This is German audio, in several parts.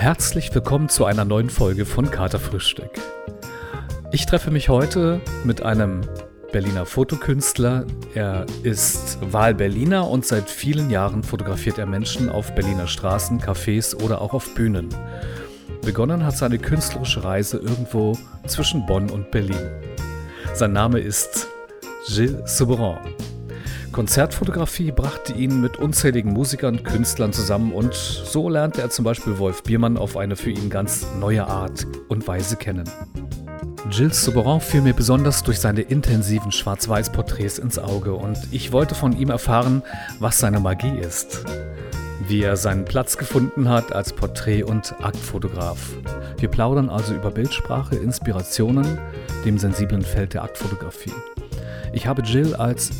Herzlich willkommen zu einer neuen Folge von Katerfrühstück. Ich treffe mich heute mit einem Berliner Fotokünstler. Er ist Wahl-Berliner und seit vielen Jahren fotografiert er Menschen auf Berliner Straßen, Cafés oder auch auf Bühnen. Begonnen hat seine künstlerische Reise irgendwo zwischen Bonn und Berlin. Sein Name ist Gilles Souberan. Konzertfotografie brachte ihn mit unzähligen Musikern, und Künstlern zusammen und so lernte er zum Beispiel Wolf Biermann auf eine für ihn ganz neue Art und Weise kennen. Gilles Souberan fiel mir besonders durch seine intensiven Schwarz-Weiß-Porträts ins Auge und ich wollte von ihm erfahren, was seine Magie ist. Wie er seinen Platz gefunden hat als Porträt- und Aktfotograf. Wir plaudern also über Bildsprache, Inspirationen, dem sensiblen Feld der Aktfotografie. Ich habe Jill als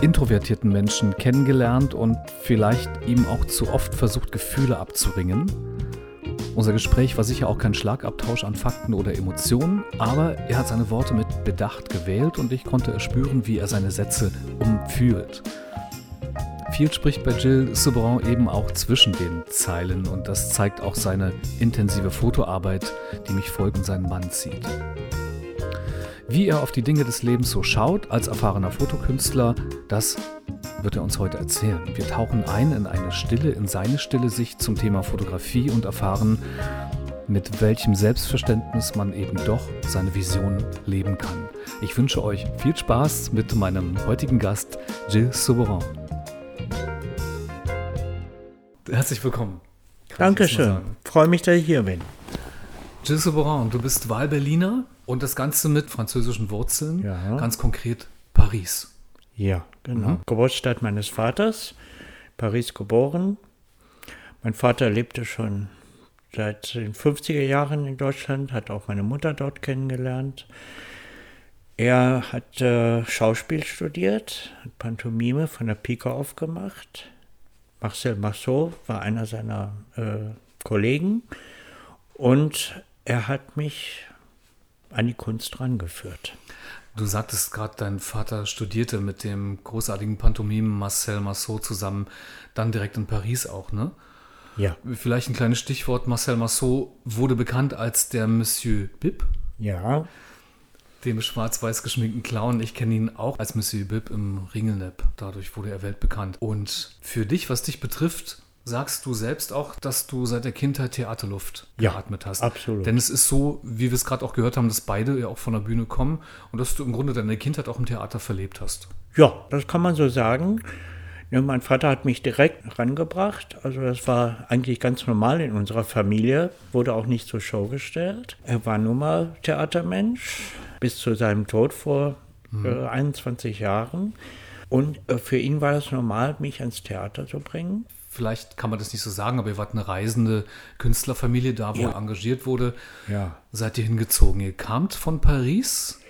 introvertierten Menschen kennengelernt und vielleicht ihm auch zu oft versucht, Gefühle abzuringen. Unser Gespräch war sicher auch kein Schlagabtausch an Fakten oder Emotionen, aber er hat seine Worte mit Bedacht gewählt und ich konnte erspüren, wie er seine Sätze umfühlt. Viel spricht bei Jill Souberan eben auch zwischen den Zeilen und das zeigt auch seine intensive Fotoarbeit, die mich folgend seinen Mann zieht. Wie er auf die Dinge des Lebens so schaut als erfahrener Fotokünstler, das wird er uns heute erzählen. Wir tauchen ein in eine Stille, in seine stille Sicht zum Thema Fotografie und erfahren, mit welchem Selbstverständnis man eben doch seine Vision leben kann. Ich wünsche euch viel Spaß mit meinem heutigen Gast, Gilles Souberan. Herzlich willkommen. Dankeschön. Freue mich, dass ich hier bin. Gilles Souberan, du bist Wahlberliner und das Ganze mit französischen Wurzeln, Ja. ganz konkret Paris. Ja, genau. Mhm. Geburtsstadt meines Vaters, Paris geboren. Mein Vater lebte schon seit den 50er Jahren in Deutschland, hat auch meine Mutter dort kennengelernt. Er hat äh, Schauspiel studiert, hat Pantomime von der Pike auf gemacht. Marcel Marceau war einer seiner äh, Kollegen und er hat mich an die Kunst rangeführt. Du sagtest gerade, dein Vater studierte mit dem großartigen Pantomimen Marcel Marceau zusammen, dann direkt in Paris auch, ne? Ja, Vielleicht ein kleines Stichwort. Marcel Marceau wurde bekannt als der Monsieur Bib, ja, dem schwarz-weiß geschminkten Clown. Ich kenne ihn auch als Monsieur Bib im Ringelnap. Dadurch wurde er weltbekannt. Und für dich, was dich betrifft, sagst du selbst auch, dass du seit der Kindheit Theaterluft Ja, geatmet hast. absolut. Denn es ist so, wie wir es gerade auch gehört haben, dass beide ja auch von der Bühne kommen und dass du im Grunde deine Kindheit auch im Theater verlebt hast. Ja, das kann man so sagen. Ja, mein Vater hat mich direkt rangebracht. Also das war eigentlich ganz normal in unserer Familie. Wurde auch nicht zur Show gestellt. Er war nun mal Theatermensch bis zu seinem Tod vor äh, 21 Jahren. Und äh, für ihn war es normal, mich ans Theater zu bringen. Vielleicht kann man das nicht so sagen, aber ihr wart eine reisende Künstlerfamilie da, wo Ja. er engagiert wurde. Ja. Seid ihr hingezogen? Ihr kamt von Paris?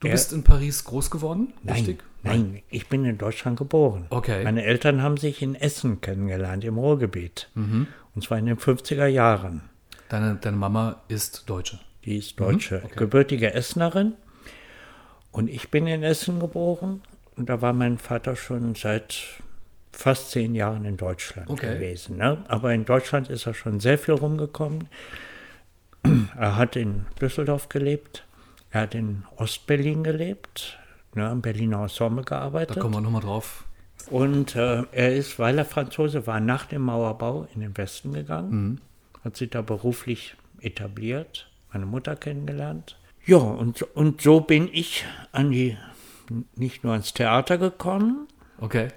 Du Er- bist in Paris groß geworden? Nein, Richtig? nein, ich bin in Deutschland geboren. Okay. Meine Eltern haben sich in Essen kennengelernt, im Ruhrgebiet. Mhm. Und zwar in den 50er Jahren. Deine, deine Mama ist Deutsche. Die ist Deutsche, Mhm, okay. gebürtige Essenerin. Und ich bin in Essen geboren. Und da war mein Vater schon seit fast zehn Jahren in Deutschland Okay. gewesen. Ne? Aber in Deutschland ist er schon sehr viel rumgekommen. Er hat in Düsseldorf gelebt. Er hat in Ostberlin gelebt, ne, am Berliner Ensemble Da gearbeitet. kommen wir nochmal drauf. Und äh, er ist, weil er Franzose war, nach dem Mauerbau in den Westen gegangen, hat sich da beruflich etabliert, meine Mutter kennengelernt. Ja, und, und so bin ich an die, nicht nur ans Theater gekommen. Okay.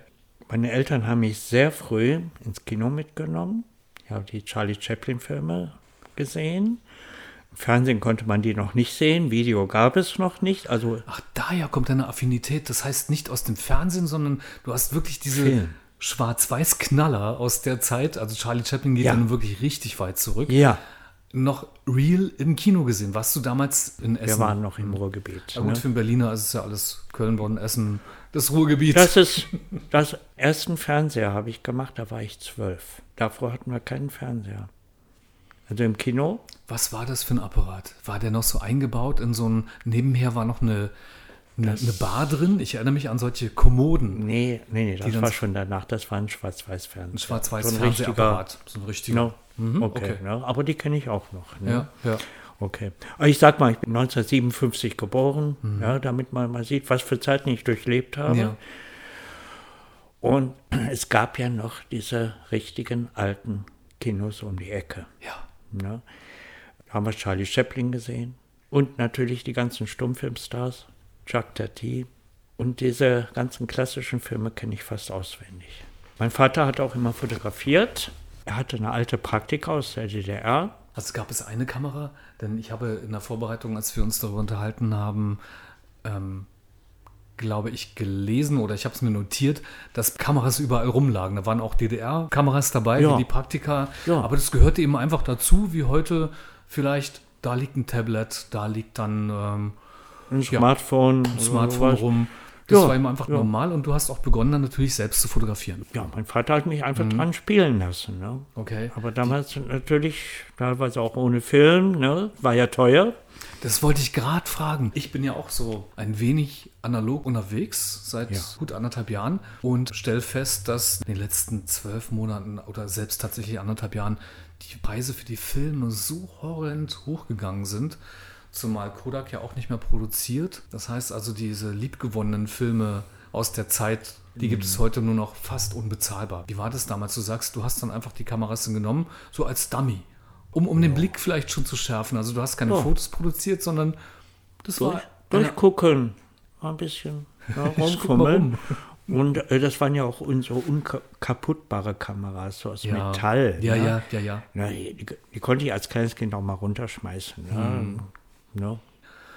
Meine Eltern haben mich sehr früh ins Kino mitgenommen. Ich habe die Charlie Chaplin-Filme gesehen. Im Fernsehen konnte man die noch nicht sehen, Video gab es noch nicht. Also Ach, daher kommt deine Affinität. Das heißt nicht aus dem Fernsehen, sondern du hast wirklich diese. Schwarz-Weiß-Knaller aus der Zeit. Also Charlie Chaplin geht Ja. nun wirklich richtig weit zurück. ja, Noch real im Kino gesehen. Warst du damals in Essen? wir waren noch im Ruhrgebiet. Ja, gut, ne? für einen Berliner ist es ja alles Köln, Bonn, Essen, das Ruhrgebiet. Das ist das ersten Fernseher habe ich gemacht, da war ich zwölf. Davor hatten wir keinen Fernseher. Also im Kino? Was war das für ein Apparat? War der noch so eingebaut in so ein, nebenher war noch eine, eine, eine Bar drin? Ich erinnere mich an solche Kommoden. Nee, nee, nee, das war schon danach, das war ein Schwarz-Weiß-Fernseher. Ein schwarz-weiß So ein Fernsehapparat. So ein richtiger. Genau. Mhm, okay. okay. Ne? Aber die kenne ich auch noch. Ne? Ja, ja. Okay. Ich sag mal, ich bin 1957 geboren, Mhm. ja, damit man mal sieht, was für Zeiten ich durchlebt habe. ja. Und es gab ja noch diese richtigen alten Kinos um die Ecke. Ja. Ne? Da haben wir Charlie Chaplin gesehen und natürlich die ganzen Stummfilmstars, Jacques Tati. Und diese ganzen klassischen Filme kenne ich fast auswendig. Mein Vater hat auch immer fotografiert. Er hatte eine alte Praktika aus der DDR. Also gab es eine Kamera, denn ich habe in der Vorbereitung, als wir uns darüber unterhalten haben, ähm, glaube ich, gelesen oder ich habe es mir notiert, dass Kameras überall rumlagen. Da waren auch DDR-Kameras dabei, Ja. die Praktika. Ja. Aber das gehörte eben einfach dazu, wie heute vielleicht, da liegt ein Tablet, da liegt dann ähm, Ein Ja. Smartphone. ein oder Smartphone rum. Das Ja, war eben einfach ja. normal und du hast auch begonnen, dann natürlich selbst zu fotografieren. Ja, mein Vater hat mich Mhm. einfach dran spielen lassen. Ne? Okay. Aber damals natürlich, teilweise auch ohne Film, ne? war ja teuer. Das wollte ich gerade fragen. Ich bin ja auch so ein wenig analog unterwegs seit Ja. gut anderthalb Jahren und stelle fest, dass in den letzten zwölf Monaten oder selbst tatsächlich anderthalb Jahren die Preise für die Filme so horrend hochgegangen sind. Zumal Kodak ja auch nicht mehr produziert. Das heißt also, diese liebgewonnenen Filme aus der Zeit, die gibt es heute nur noch fast unbezahlbar. Wie war das damals? Du sagst, du hast dann einfach die Kameras genommen, so als Dummy, um, um den Blick vielleicht schon zu schärfen. Also du hast keine Ja. Fotos produziert, sondern das Durch, war durchgucken, ein bisschen ja, rumfummeln. Und äh, das waren ja auch unsere unkaputtbare Kameras, so aus ja, Metall. Ja, ne? ja, ja, ja. Na, die, die konnte ich als kleines Kind auch mal runterschmeißen. Hm. Ne?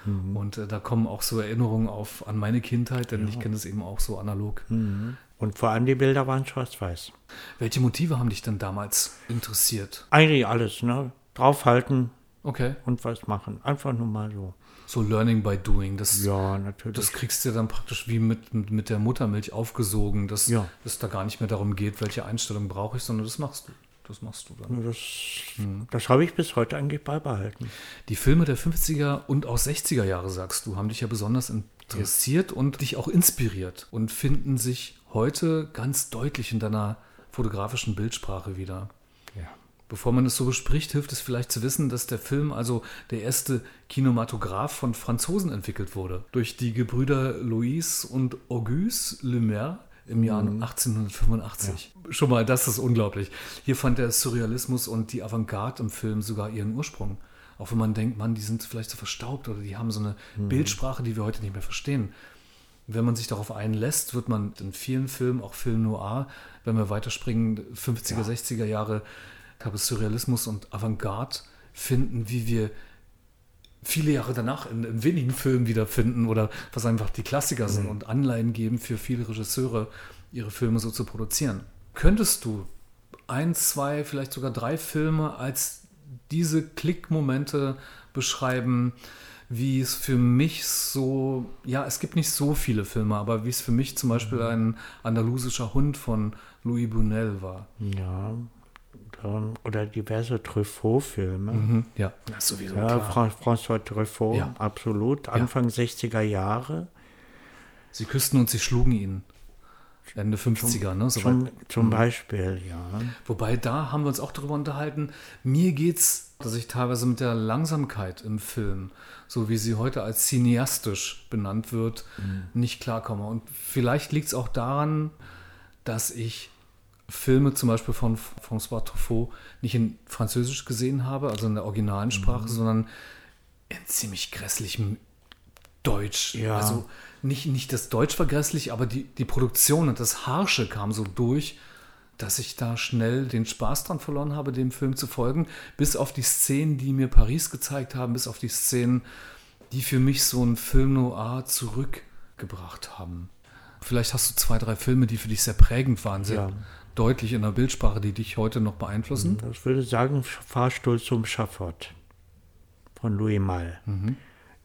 Ne? Und äh, da kommen auch so Erinnerungen auf an meine Kindheit, denn ich kenne das eben auch so analog. Und vor allem die Bilder waren schwarz-weiß. Welche Motive haben dich denn damals interessiert? Eigentlich alles, ne? Draufhalten Okay. und was machen. Einfach nur mal so. So Learning by Doing. Das, Ja, natürlich. das kriegst du dann praktisch wie mit, mit, mit der Muttermilch aufgesogen, dass Ja. es da gar nicht mehr darum geht, welche Einstellung brauche ich, sondern das machst du. Das machst du dann. das das habe ich bis heute eigentlich beibehalten. Die Filme der 50er und auch 60er Jahre, sagst du, haben dich ja besonders interessiert und dich auch inspiriert und finden sich heute ganz deutlich in deiner fotografischen Bildsprache wieder. Ja. Bevor man es so bespricht, hilft es vielleicht zu wissen, dass der Film also der erste Kinematograph von Franzosen entwickelt wurde. Durch die Gebrüder Louis und Auguste Lumière im Jahr 1885. Schon mal, das ist unglaublich. Hier fand der Surrealismus und die Avantgarde im Film sogar ihren Ursprung. Auch wenn man denkt, man, die sind vielleicht so verstaubt oder die haben so eine Bildsprache, die wir heute nicht mehr verstehen. Wenn man sich darauf einlässt, wird man in vielen Filmen, auch Film Noir, wenn wir weiterspringen, 50er, 60er Jahre, gab es Surrealismus und Avantgarde finden, wie wir viele Jahre danach in, in wenigen Filmen wiederfinden oder was einfach die Klassiker sind und Anleihen geben für viele Regisseure, ihre Filme so zu produzieren. Könntest du ein, zwei, vielleicht sogar drei Filme als diese Klickmomente beschreiben, wie es für mich so, ja, es gibt nicht so viele Filme, aber wie es für mich zum Beispiel ein andalusischer Hund von Louis Bunel war. Ja. Dann, oder diverse Truffaut-Filme. Ja, das sowieso Ja, klar. Fra François Truffaut, Ja. absolut. Anfang 60er Jahre. Sie küssten und sie schlugen ihn. Ende 50er, ne? Soweit. Zum, zum Beispiel, ja. Wobei da haben wir uns auch darüber unterhalten. Mir geht's, dass ich teilweise mit der Langsamkeit im Film, so wie sie heute als cineastisch benannt wird, nicht klarkomme. Und vielleicht liegt es auch daran, dass ich Filme zum Beispiel von François Truffaut nicht in Französisch gesehen habe, also in der originalen Sprache, sondern in ziemlich grässlichem Deutsch. Ja. Also nicht, nicht das Deutsch war grässlich, aber die, die Produktion und das Harsche kam so durch, dass ich da schnell den Spaß dran verloren habe, dem Film zu folgen, bis auf die Szenen, die mir Paris gezeigt haben, bis auf die Szenen, die für mich so einen Film noir zurückgebracht haben. Vielleicht hast du zwei, drei Filme, die für dich sehr prägend waren, sehr Ja. Deutlich in der Bildsprache, die dich heute noch beeinflussen. Ich würde sagen, Fahrstuhl zum Schafott von Louis Malle.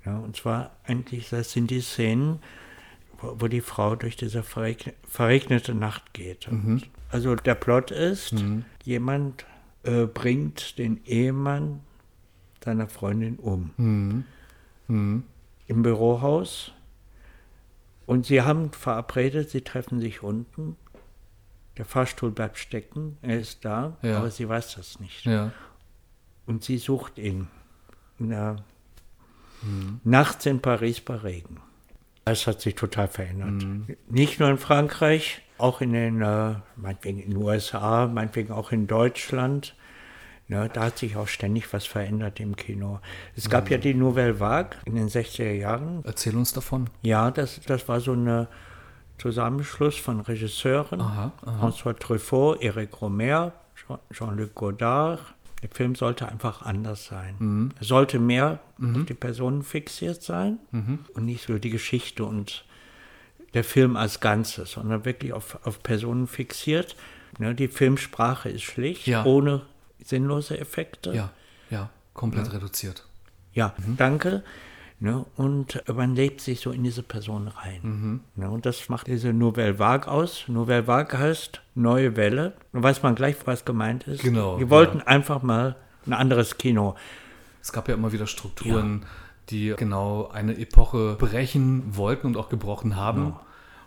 Ja, und zwar eigentlich, das sind die Szenen, wo, die Frau durch diese verregn verregnete Nacht geht. Und Also der Plot ist, jemand äh, bringt den Ehemann seiner Freundin um. Im Bürohaus. Und sie haben verabredet, sie treffen sich unten. Der Fahrstuhl bleibt stecken, er ist da, Ja. aber sie weiß das nicht. Ja. Und sie sucht ihn. Na, Mhm. Nachts in Paris bei Regen. Das hat sich total verändert. Mhm. Nicht nur in Frankreich, auch in den, äh, meinetwegen in den USA, meinetwegen auch in Deutschland. Ne, da hat sich auch ständig was verändert im Kino. Es gab Mhm. ja die Nouvelle Vague in den 60er Jahren. Erzähl uns davon. Ja, das, das war so ein Zusammenschluss von Regisseuren. Aha, aha. François Truffaut, Eric Romer, Jean- Jean-Luc Godard. Der Film sollte einfach anders sein. Mhm. Er sollte mehr auf die Personen fixiert sein und nicht so die Geschichte und der Film als Ganzes, sondern wirklich auf, auf Personen fixiert. Ne, die Filmsprache ist schlicht, Ja. ohne sinnlose Effekte. Ja, ja, komplett reduziert. Ja, danke. Ne, und man lebt sich so in diese Person rein. Ne, und das macht diese Nouvelle Vague aus. Nouvelle Vague heißt neue Welle. Da weiß man gleich, was gemeint ist. Genau, Die ja. wollten einfach mal ein anderes Kino. Es gab ja immer wieder Strukturen, die genau eine Epoche brechen wollten und auch gebrochen haben.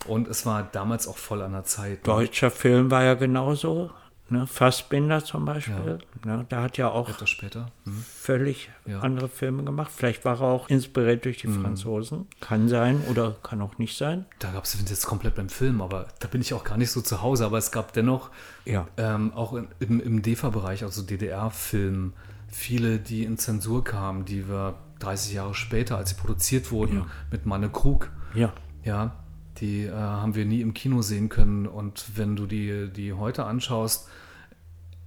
Und es war damals auch voll an der Zeit. Deutscher Film war ja genauso. Ne, Fassbinder zum Beispiel. Ne, da hat ja auch Etwas später. Hm. völlig Ja. andere Filme gemacht. Vielleicht war er auch inspiriert durch die Franzosen. Kann sein oder kann auch nicht sein. Da gab es, jetzt komplett beim Film, aber da bin ich auch gar nicht so zu Hause. Aber es gab dennoch Ja. ähm, auch in, im, im DEFA-Bereich, also DDR-Film, viele, die in Zensur kamen, die wir 30 Jahre später, als sie produziert wurden, Ja. mit Manne Krug, Ja. ja, die äh, haben wir nie im Kino sehen können. Und wenn du die, die heute anschaust,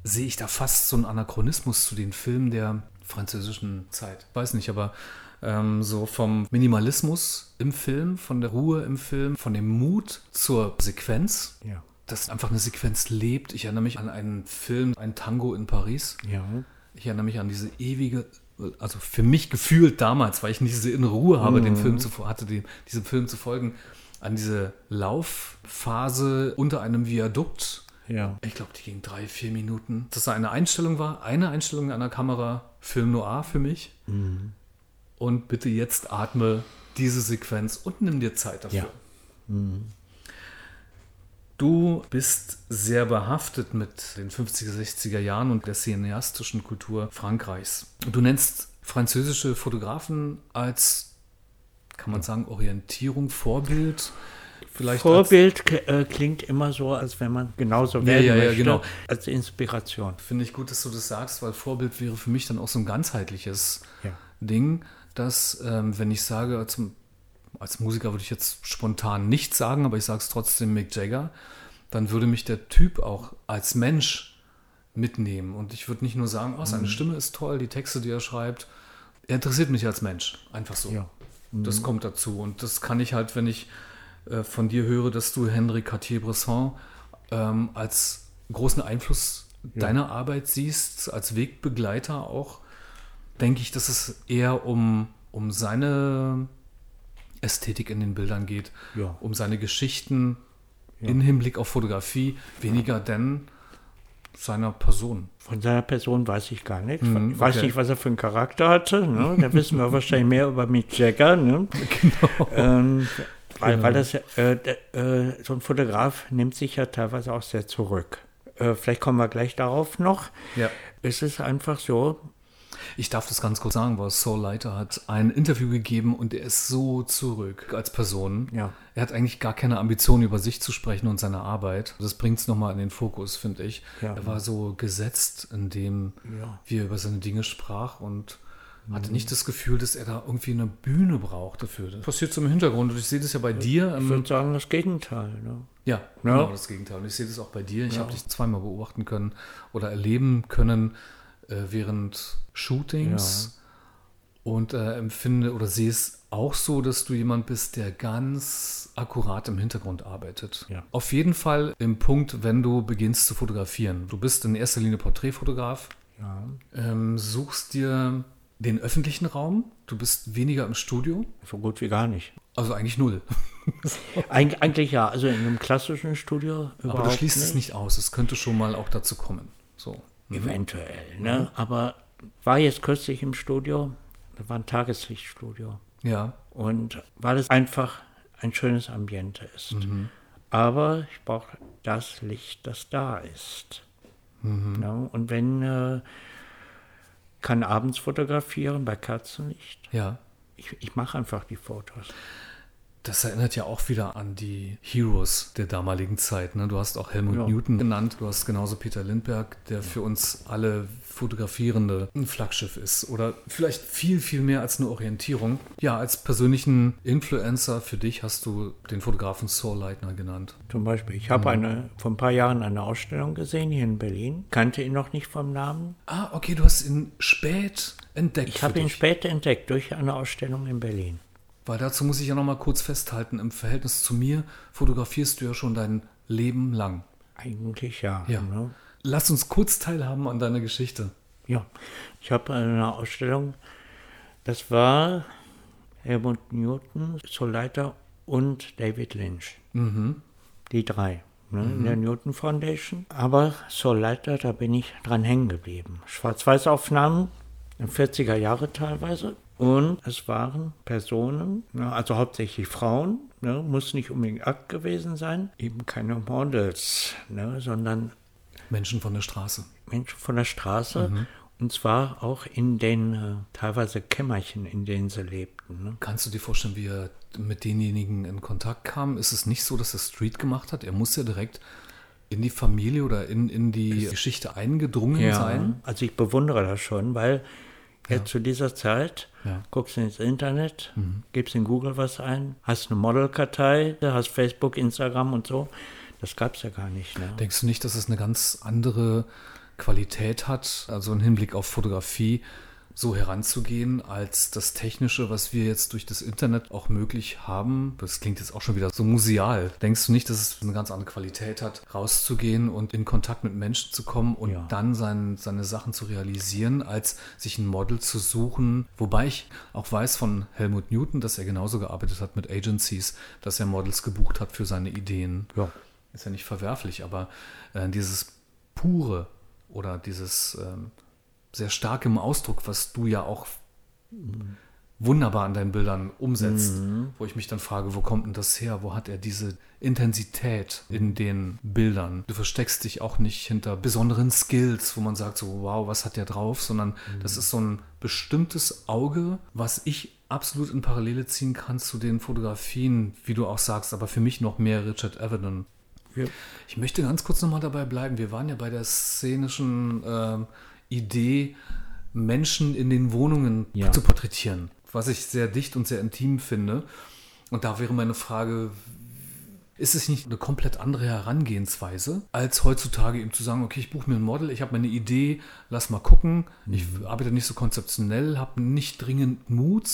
sehe ich da fast so einen Anachronismus zu den Filmen der französischen Zeit. Weiß nicht, aber ähm, so vom Minimalismus im Film, von der Ruhe im Film, von dem Mut zur Sequenz, Ja. dass einfach eine Sequenz lebt. Ich erinnere mich an einen Film, ein Tango in Paris. Ja. Ich erinnere mich an diese ewige, also für mich gefühlt damals, weil ich nicht diese innere Ruhe habe, dem Film zu, hatte, dem, diesem Film zu folgen, an diese Laufphase unter einem Viadukt. Ja. Ich glaube, die ging drei, vier Minuten. Dass da eine Einstellung war, eine Einstellung an der Kamera, Film Noir für mich. Und bitte jetzt atme diese Sequenz und nimm dir Zeit dafür. Ja. Du bist sehr behaftet mit den 50er, 60er Jahren und der cineastischen Kultur Frankreichs. Du nennst französische Fotografen als, kann man sagen, Orientierung, Vorbild? Vielleicht Vorbild äh, klingt immer so, als wenn man genauso Ja, werden ja, ja, möchte, genau. als Inspiration. Finde ich gut, dass du das sagst, weil Vorbild wäre für mich dann auch so ein ganzheitliches Ja. Ding, dass, ähm, wenn ich sage, als, als Musiker würde ich jetzt spontan nichts sagen, aber ich sage es trotzdem Mick Jagger, dann würde mich der Typ auch als Mensch mitnehmen. Und ich würde nicht nur sagen, oh, Mhm. seine Stimme ist toll, die Texte, die er schreibt. Er interessiert mich als Mensch. Einfach so. Ja. Mhm. Das kommt dazu. Und das kann ich halt, wenn ich äh, von dir höre, dass du Henri Cartier-Bresson ähm, als großen Einfluss deiner Arbeit siehst, als Wegbegleiter auch, denke ich, dass es eher um, um seine Ästhetik in den Bildern geht, Ja. um seine Geschichten in Hinblick auf Fotografie, weniger denn seiner Person. Von seiner Person weiß ich gar nichts. Mhm, ich weiß okay. nicht, was er für einen Charakter hatte. Ne? Da wissen wir wahrscheinlich mehr über Mick Jagger. Ne? Ähm, weil, weil das, äh, äh, so ein Fotograf nimmt sich ja teilweise auch sehr zurück. Äh, vielleicht kommen wir gleich darauf noch. Ja. Es ist einfach so, Ich darf das ganz kurz sagen, weil Saul Leiter hat ein Interview gegeben und er ist so zurück als Person. Ja. Er hat eigentlich gar keine Ambition, über sich zu sprechen und seine Arbeit. Das bringt es nochmal in den Fokus, finde ich. Ja. Er war so gesetzt, in dem, Ja. wie er über seine Dinge sprach und hatte nicht das Gefühl, dass er da irgendwie eine Bühne braucht dafür. Das passiert so im Hintergrund und ich sehe das ja bei dir. ich würde sagen, das Gegenteil. Ne? ja, genau das Gegenteil. Und ich sehe das auch bei dir. Ich habe dich zweimal beobachten können oder erleben können während Shootings und äh, empfinde oder sehe es auch so, dass du jemand bist, der ganz akkurat im Hintergrund arbeitet. Ja. Auf jeden Fall im Punkt, wenn du beginnst zu fotografieren. Du bist in erster Linie Porträtfotograf, Ja. ähm, suchst dir den öffentlichen Raum. Du bist weniger im Studio, So gut wie gar nicht. also eigentlich null. Eig eigentlich ja, also in einem klassischen Studio Aber du schließt es nicht aus. Es könnte schon mal auch dazu kommen. So. Eventuell, ne? Aber war jetzt kürzlich im Studio, da war ein Tageslichtstudio. Ja. Und weil es einfach ein schönes Ambiente ist. Aber ich brauche das Licht, das da ist. Ja, und wenn äh, kann abends fotografieren bei Kerzenlicht. Ja. Ich, ich mache einfach die Fotos. Das erinnert ja auch wieder an die Heroes der damaligen Zeit. Ne? Du hast auch Helmut Ja. Newton genannt, du hast genauso Peter Lindbergh, der für uns alle Fotografierende ein Flaggschiff ist. Oder vielleicht viel, viel mehr als eine Orientierung. Ja, als persönlichen Influencer für dich hast du den Fotografen Saul Leitner genannt. Zum Beispiel, ich habe eine vor ein paar Jahren eine Ausstellung gesehen hier in Berlin, kannte ihn noch nicht vom Namen. Ah, okay, du hast ihn spät entdeckt. Ich habe ihn später entdeckt durch eine Ausstellung in Berlin. Weil dazu muss ich ja noch mal kurz festhalten, im Verhältnis zu mir fotografierst du ja schon dein Leben lang. Eigentlich ja. Ja. Ne? Lass uns kurz teilhaben an deiner Geschichte. Ja, ich habe eine Ausstellung, das war Helmut Newton, Soleiter und David Lynch. Die drei. Ne, In der Newton Foundation. Aber Soleiter, da bin ich dran hängen geblieben. Schwarz-Weiß-Aufnahmen, 40er Jahre teilweise. Und es waren Personen, ne, also hauptsächlich Frauen, ne, muss nicht unbedingt Akt gewesen sein, eben keine Models, ne, sondern Menschen von der Straße. Menschen von der Straße. Und zwar auch in den äh, teilweise Kämmerchen, in denen sie lebten. Ne? Kannst du dir vorstellen, wie er mit denjenigen in Kontakt kam? Ist es nicht so, dass er Street gemacht hat? Er muss ja direkt in die Familie oder in, in die Geschichte eingedrungen sein. Also ich bewundere das schon, weil ja. zu dieser Zeit Ja. guckst du ins Internet, gibst in Google was ein, hast eine Modelkartei, hast Facebook, Instagram und so. Das gab es ja gar nicht. Ne? Denkst du nicht, dass es eine ganz andere Qualität hat, also im Hinblick auf Fotografie, so heranzugehen, als das Technische, was wir jetzt durch das Internet auch möglich haben? Das klingt jetzt auch schon wieder so museal. Denkst du nicht, dass es eine ganz andere Qualität hat, rauszugehen und in Kontakt mit Menschen zu kommen und Ja. dann sein, seine Sachen zu realisieren, als sich ein Model zu suchen? Wobei ich auch weiß von Helmut Newton, dass er genauso gearbeitet hat mit Agencies, dass er Models gebucht hat für seine Ideen Ja. ist ja nicht verwerflich, aber äh, dieses pure oder dieses ähm, sehr starke im Ausdruck, was du ja auch wunderbar an deinen Bildern umsetzt, wo ich mich dann frage, wo kommt denn das her? Wo hat er diese Intensität in den Bildern? Du versteckst dich auch nicht hinter besonderen Skills, wo man sagt so, wow, was hat der drauf, sondern das ist so ein bestimmtes Auge, was ich absolut in Parallele ziehen kann zu den Fotografien, wie du auch sagst, aber für mich noch mehr Richard Avedon. Ja. Ich möchte ganz kurz nochmal dabei bleiben. Wir waren ja bei der szenischen ähm, Idee, Menschen in den Wohnungen Ja. zu porträtieren, was ich sehr dicht und sehr intim finde. Und da wäre meine Frage, ist es nicht eine komplett andere Herangehensweise, als heutzutage eben zu sagen, okay, ich buche mir ein Model, ich habe meine Idee, lass mal gucken. Ich arbeite nicht so konzeptionell, habe nicht dringend Mut,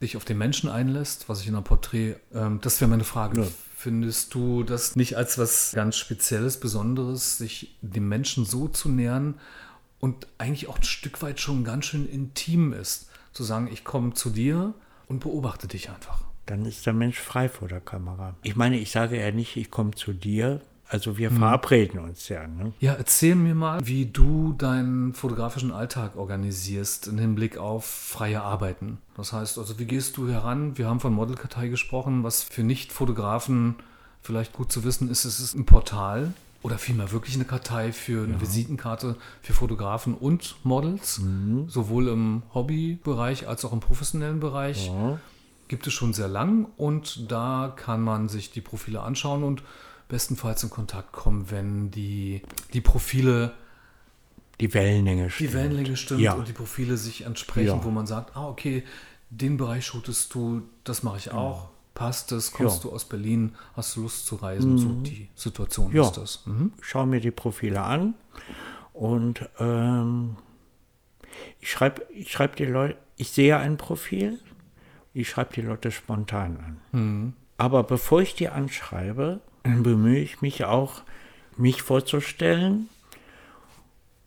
sich auf den Menschen einlässt, was ich in einem Porträt, ähm, das wäre meine Frage. Ja. Findest du das nicht als was ganz Spezielles, Besonderes, sich dem Menschen so zu nähern und eigentlich auch ein Stück weit schon ganz schön intim ist, zu sagen, ich komme zu dir und beobachte dich einfach. Dann ist der Mensch frei vor der Kamera. Ich meine, ich sage ja nicht, ich komme zu dir. Also wir Mhm. verabreden uns ja. Ne? Ja, erzähl mir mal, wie du deinen fotografischen Alltag organisierst im Hinblick auf freie Arbeiten. Das heißt, also wie gehst du heran? Wir haben von Modelkartei gesprochen, was für Nicht-Fotografen vielleicht gut zu wissen ist, es ist ein Portal oder vielmehr wirklich eine Kartei für eine Visitenkarte für Fotografen und Models, sowohl im Hobbybereich als auch im professionellen Bereich. Ja. Gibt es schon sehr lang und da kann man sich die Profile anschauen und bestenfalls in Kontakt kommen, wenn die, die Profile, Die Wellenlänge die stimmt. Wellenlänge stimmt Ja. und die Profile sich entsprechen, Ja. wo man sagt, ah, okay, den Bereich shootest du, das mache ich auch. Passt es? Kommst Ja. du aus Berlin? Hast du Lust zu reisen? So die Situation Ja. ist das. Mhm. schaue mir die Profile an und ähm, ich schreibe ich schreib die Leute, ich sehe ein Profil, ich schreibe die Leute spontan an. Aber bevor ich die anschreibe, bemühe ich mich auch, mich vorzustellen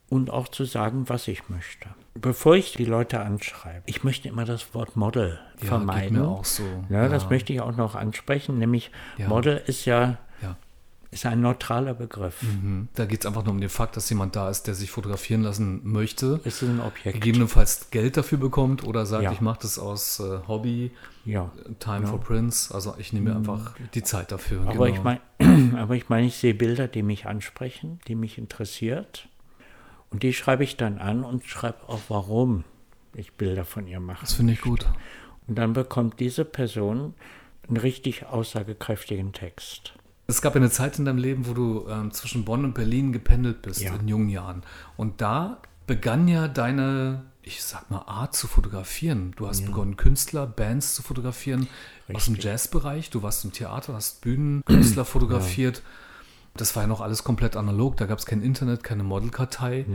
und auch zu sagen, was ich möchte. Bevor ich die Leute anschreibe, ich möchte immer das Wort Model Ja, vermeiden. geht mir auch so. Ja, das möchte ich auch noch ansprechen, nämlich Ja. Model ist ja Ja. ist ein neutraler Begriff. Mhm. Da geht es einfach nur um den Fakt, dass jemand da ist, der sich fotografieren lassen möchte. Es ist ein Objekt. gegebenenfalls Geld dafür bekommt oder sagt, Ja. ich mache das aus äh, Hobby, Ja. Time for Prince. Also ich nehme mir einfach die Zeit dafür. Aber genau. ich meine, Aber ich meine, ich sehe Bilder, die mich ansprechen, die mich interessiert. Und die schreibe ich dann an und schreibe auch, warum ich Bilder von ihr mache. Das finde ich gut. Und dann bekommt diese Person einen richtig aussagekräftigen Text. Es gab eine Zeit in deinem Leben, wo du ähm, zwischen Bonn und Berlin gependelt bist Ja. in jungen Jahren. Und da begann ja deine, ich sag mal, Art zu fotografieren. Du hast begonnen, Künstler, Bands zu fotografieren aus dem Jazzbereich. Du warst im Theater, hast Bühnenkünstler fotografiert. Das war ja noch alles komplett analog. Da gab es kein Internet, keine Modelkartei.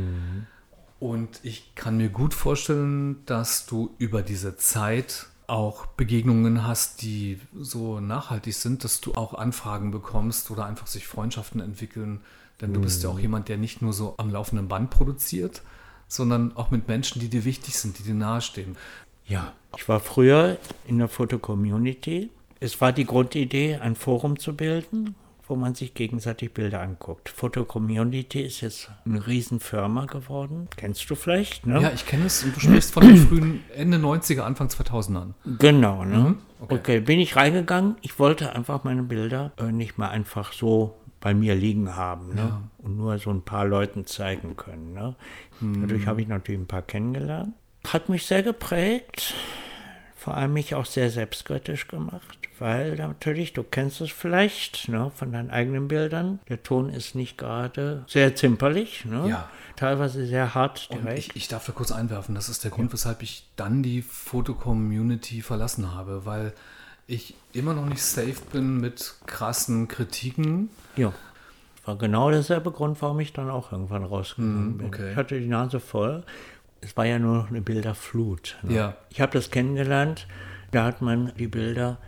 Und ich kann mir gut vorstellen, dass du über diese Zeit auch Begegnungen hast, die so nachhaltig sind, dass du auch Anfragen bekommst oder einfach sich Freundschaften entwickeln. Denn du bist ja auch jemand, der nicht nur so am laufenden Band produziert, sondern auch mit Menschen, die dir wichtig sind, die dir nahestehen. Ja, ich war früher in der Foto-Community. Es war die Grundidee, ein Forum zu bilden, wo man sich gegenseitig Bilder anguckt. Foto-Community ist jetzt eine Riesenfirma geworden. Kennst du vielleicht, ne? Ja, ich kenne es und du sprichst von den frühen Ende 90er, Anfang 2000ern. Genau, ne? Mhm, okay. okay. bin ich reingegangen. Ich wollte einfach meine Bilder äh, nicht mehr einfach so bei mir liegen haben ne? Ja. und nur so ein paar Leuten zeigen können. Ne? Mhm. Dadurch habe ich natürlich ein paar kennengelernt. Hat mich sehr geprägt, vor allem mich auch sehr selbstkritisch gemacht, weil natürlich, du kennst es vielleicht ne, von deinen eigenen Bildern, der Ton ist nicht gerade sehr zimperlich, ne? Ja. teilweise sehr hart direkt. ich, ich darf da kurz einwerfen, das ist der Grund, weshalb ich dann die Foto-Community verlassen habe, weil ich immer noch nicht safe bin mit krassen Kritiken. Ja. War genau derselbe Grund, warum ich dann auch irgendwann rausgegangen bin. okay. Ich hatte die Nase voll. Es war ja nur noch eine Bilderflut. Ne? Ja. Ich habe das kennengelernt. Da hat man die Bilder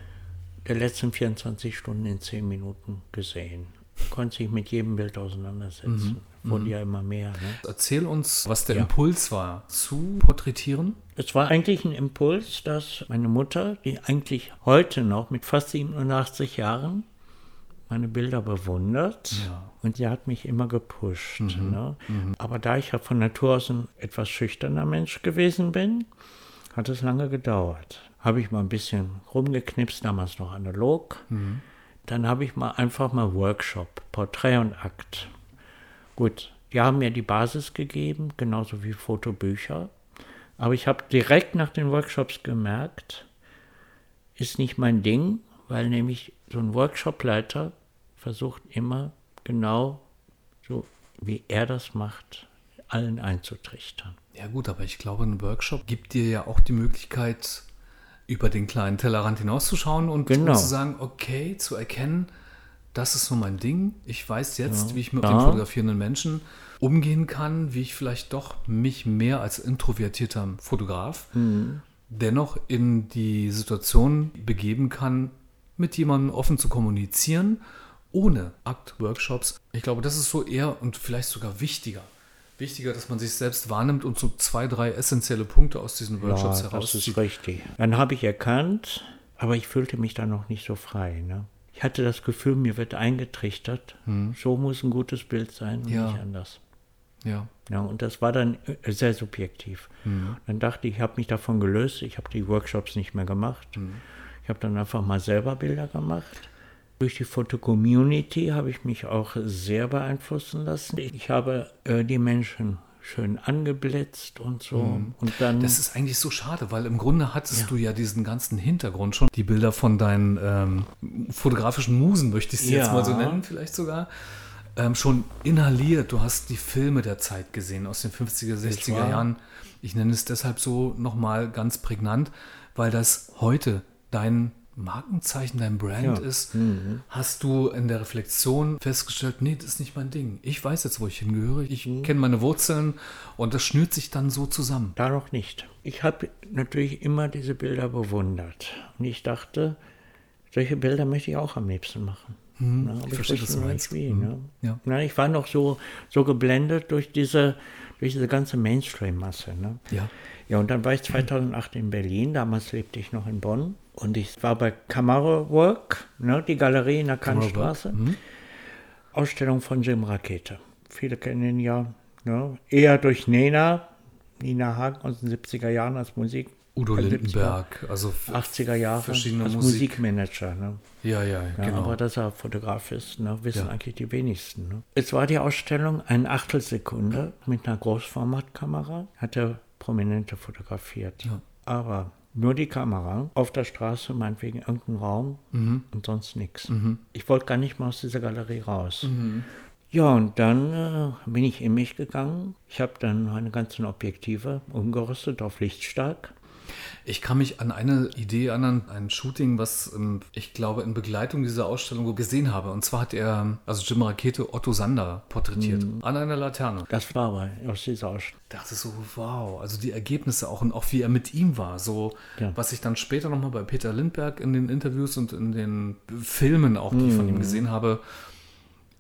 der letzten 24 Stunden in 10 Minuten gesehen. Konnte sich mit jedem Bild auseinandersetzen. Wurde ja immer mehr. Ne? Erzähl uns, was der Ja. Impuls war, zu porträtieren. Es war eigentlich ein Impuls, dass meine Mutter, die eigentlich heute noch mit fast 87 Jahren meine Bilder bewundert Ja. und sie hat mich immer gepusht. Ne? Aber da ich ja von Natur aus ein etwas schüchterner Mensch gewesen bin, hat es lange gedauert. Habe ich mal ein bisschen rumgeknipst, damals noch analog. Dann habe ich mal einfach mal Workshop, Porträt und Akt. Gut, die haben mir die Basis gegeben, genauso wie Fotobücher. Aber ich habe direkt nach den Workshops gemerkt, ist nicht mein Ding, weil nämlich so ein Workshopleiter versucht immer genau so, wie er das macht, allen einzutrichtern. Ja gut, aber ich glaube, ein Workshop gibt dir ja auch die Möglichkeit, über den kleinen Tellerrand hinauszuschauen und Genau. zu sagen, okay, zu erkennen, das ist so mein Ding. Ich weiß jetzt, wie ich mit Ja. dem fotografierenden Menschen umgehen kann, wie ich vielleicht doch mich mehr als introvertierter Fotograf Mhm. dennoch in die Situation begeben kann, mit jemandem offen zu kommunizieren, ohne Akt-Workshops. Ich glaube, das ist so eher und vielleicht sogar wichtiger. Wichtiger, dass man sich selbst wahrnimmt und so zwei, drei essentielle Punkte aus diesen Workshops ja, das herauszieht. ist richtig. Dann habe ich erkannt, aber ich fühlte mich da noch nicht so frei. Ne? Ich hatte das Gefühl, mir wird eingetrichtert, so muss ein gutes Bild sein und Hm. Ja. nicht anders. Ja. Ja, und das war dann äh, sehr subjektiv. Hm. Dann dachte ich, ich habe mich davon gelöst, ich habe die Workshops nicht mehr gemacht. Hm. Ich habe dann einfach mal selber Bilder gemacht. Durch die Foto-Community habe ich mich auch sehr beeinflussen lassen. Ich habe äh, die Menschen schön angeblitzt und so. Und dann. Das ist eigentlich so schade, weil im Grunde hattest du ja diesen ganzen Hintergrund schon. Die Bilder von deinen ähm, fotografischen Musen, möchte ich sie jetzt Ja. mal so nennen, vielleicht sogar, ähm, schon inhaliert. Du hast die Filme der Zeit gesehen aus den 50er, 60er wahr. Jahren. Ich nenne es deshalb so nochmal ganz prägnant, weil das heute dein Markenzeichen, dein Brand Ja. ist, hast du in der Reflexion festgestellt, nee, das ist nicht mein Ding. Ich weiß jetzt, wo ich hingehöre. Ich kenne meine Wurzeln und das schnürt sich dann so zusammen. Da noch nicht. Ich habe natürlich immer diese Bilder bewundert. Und ich dachte, solche Bilder möchte ich auch am liebsten machen. Na, aber Hm, ich verstehe, was wusste du meinst. Wie, Mhm. ne? Ja. Na, ich war noch so, so geblendet durch diese, durch diese ganze Mainstream-Masse. Ne? Ja. Ja, und dann war ich 2008 in Berlin. Damals lebte ich noch in Bonn. Und ich war bei Camaro Work, ne, die Galerie in der Kantstraße. Mhm. Ausstellung von Jim Rakete. Viele kennen ihn ja ne, eher durch Nena, Nina Hagen aus den 70er Jahren als Udo Da gibt's Lindenberg, also f- 80er Jahre verschiedene als Musik. Musikmanager. Ne? Ja, ja, Ja, genau. Aber dass er Fotograf ist, ne, wissen Ja. eigentlich die wenigsten. Ne? Es war die Ausstellung eine Achtelsekunde mit einer Großformatkamera, hat er Prominente fotografiert. Ja. Aber nur die Kamera, auf der Straße, meinetwegen irgendein Raum Mhm. und sonst nichts. Ich wollte gar nicht mal aus dieser Galerie raus. Ja, und dann äh, bin ich in mich gegangen. Ich habe dann meine ganzen Objektive umgerüstet auf Lichtstark. Ich kann mich an eine Idee erinnern, ein Shooting, was ähm, ich glaube in Begleitung dieser Ausstellung gesehen habe. Und zwar hat er, also Jim Rakete, Otto Sander porträtiert Mhm. an einer Laterne. Das war aber aus dieser Ausstellung. Ich dachte so, wow, also die Ergebnisse auch und auch wie er mit ihm war. So, Ja. was ich dann später nochmal bei Peter Lindbergh in den Interviews und in den Filmen auch, die ich von ihm gesehen habe,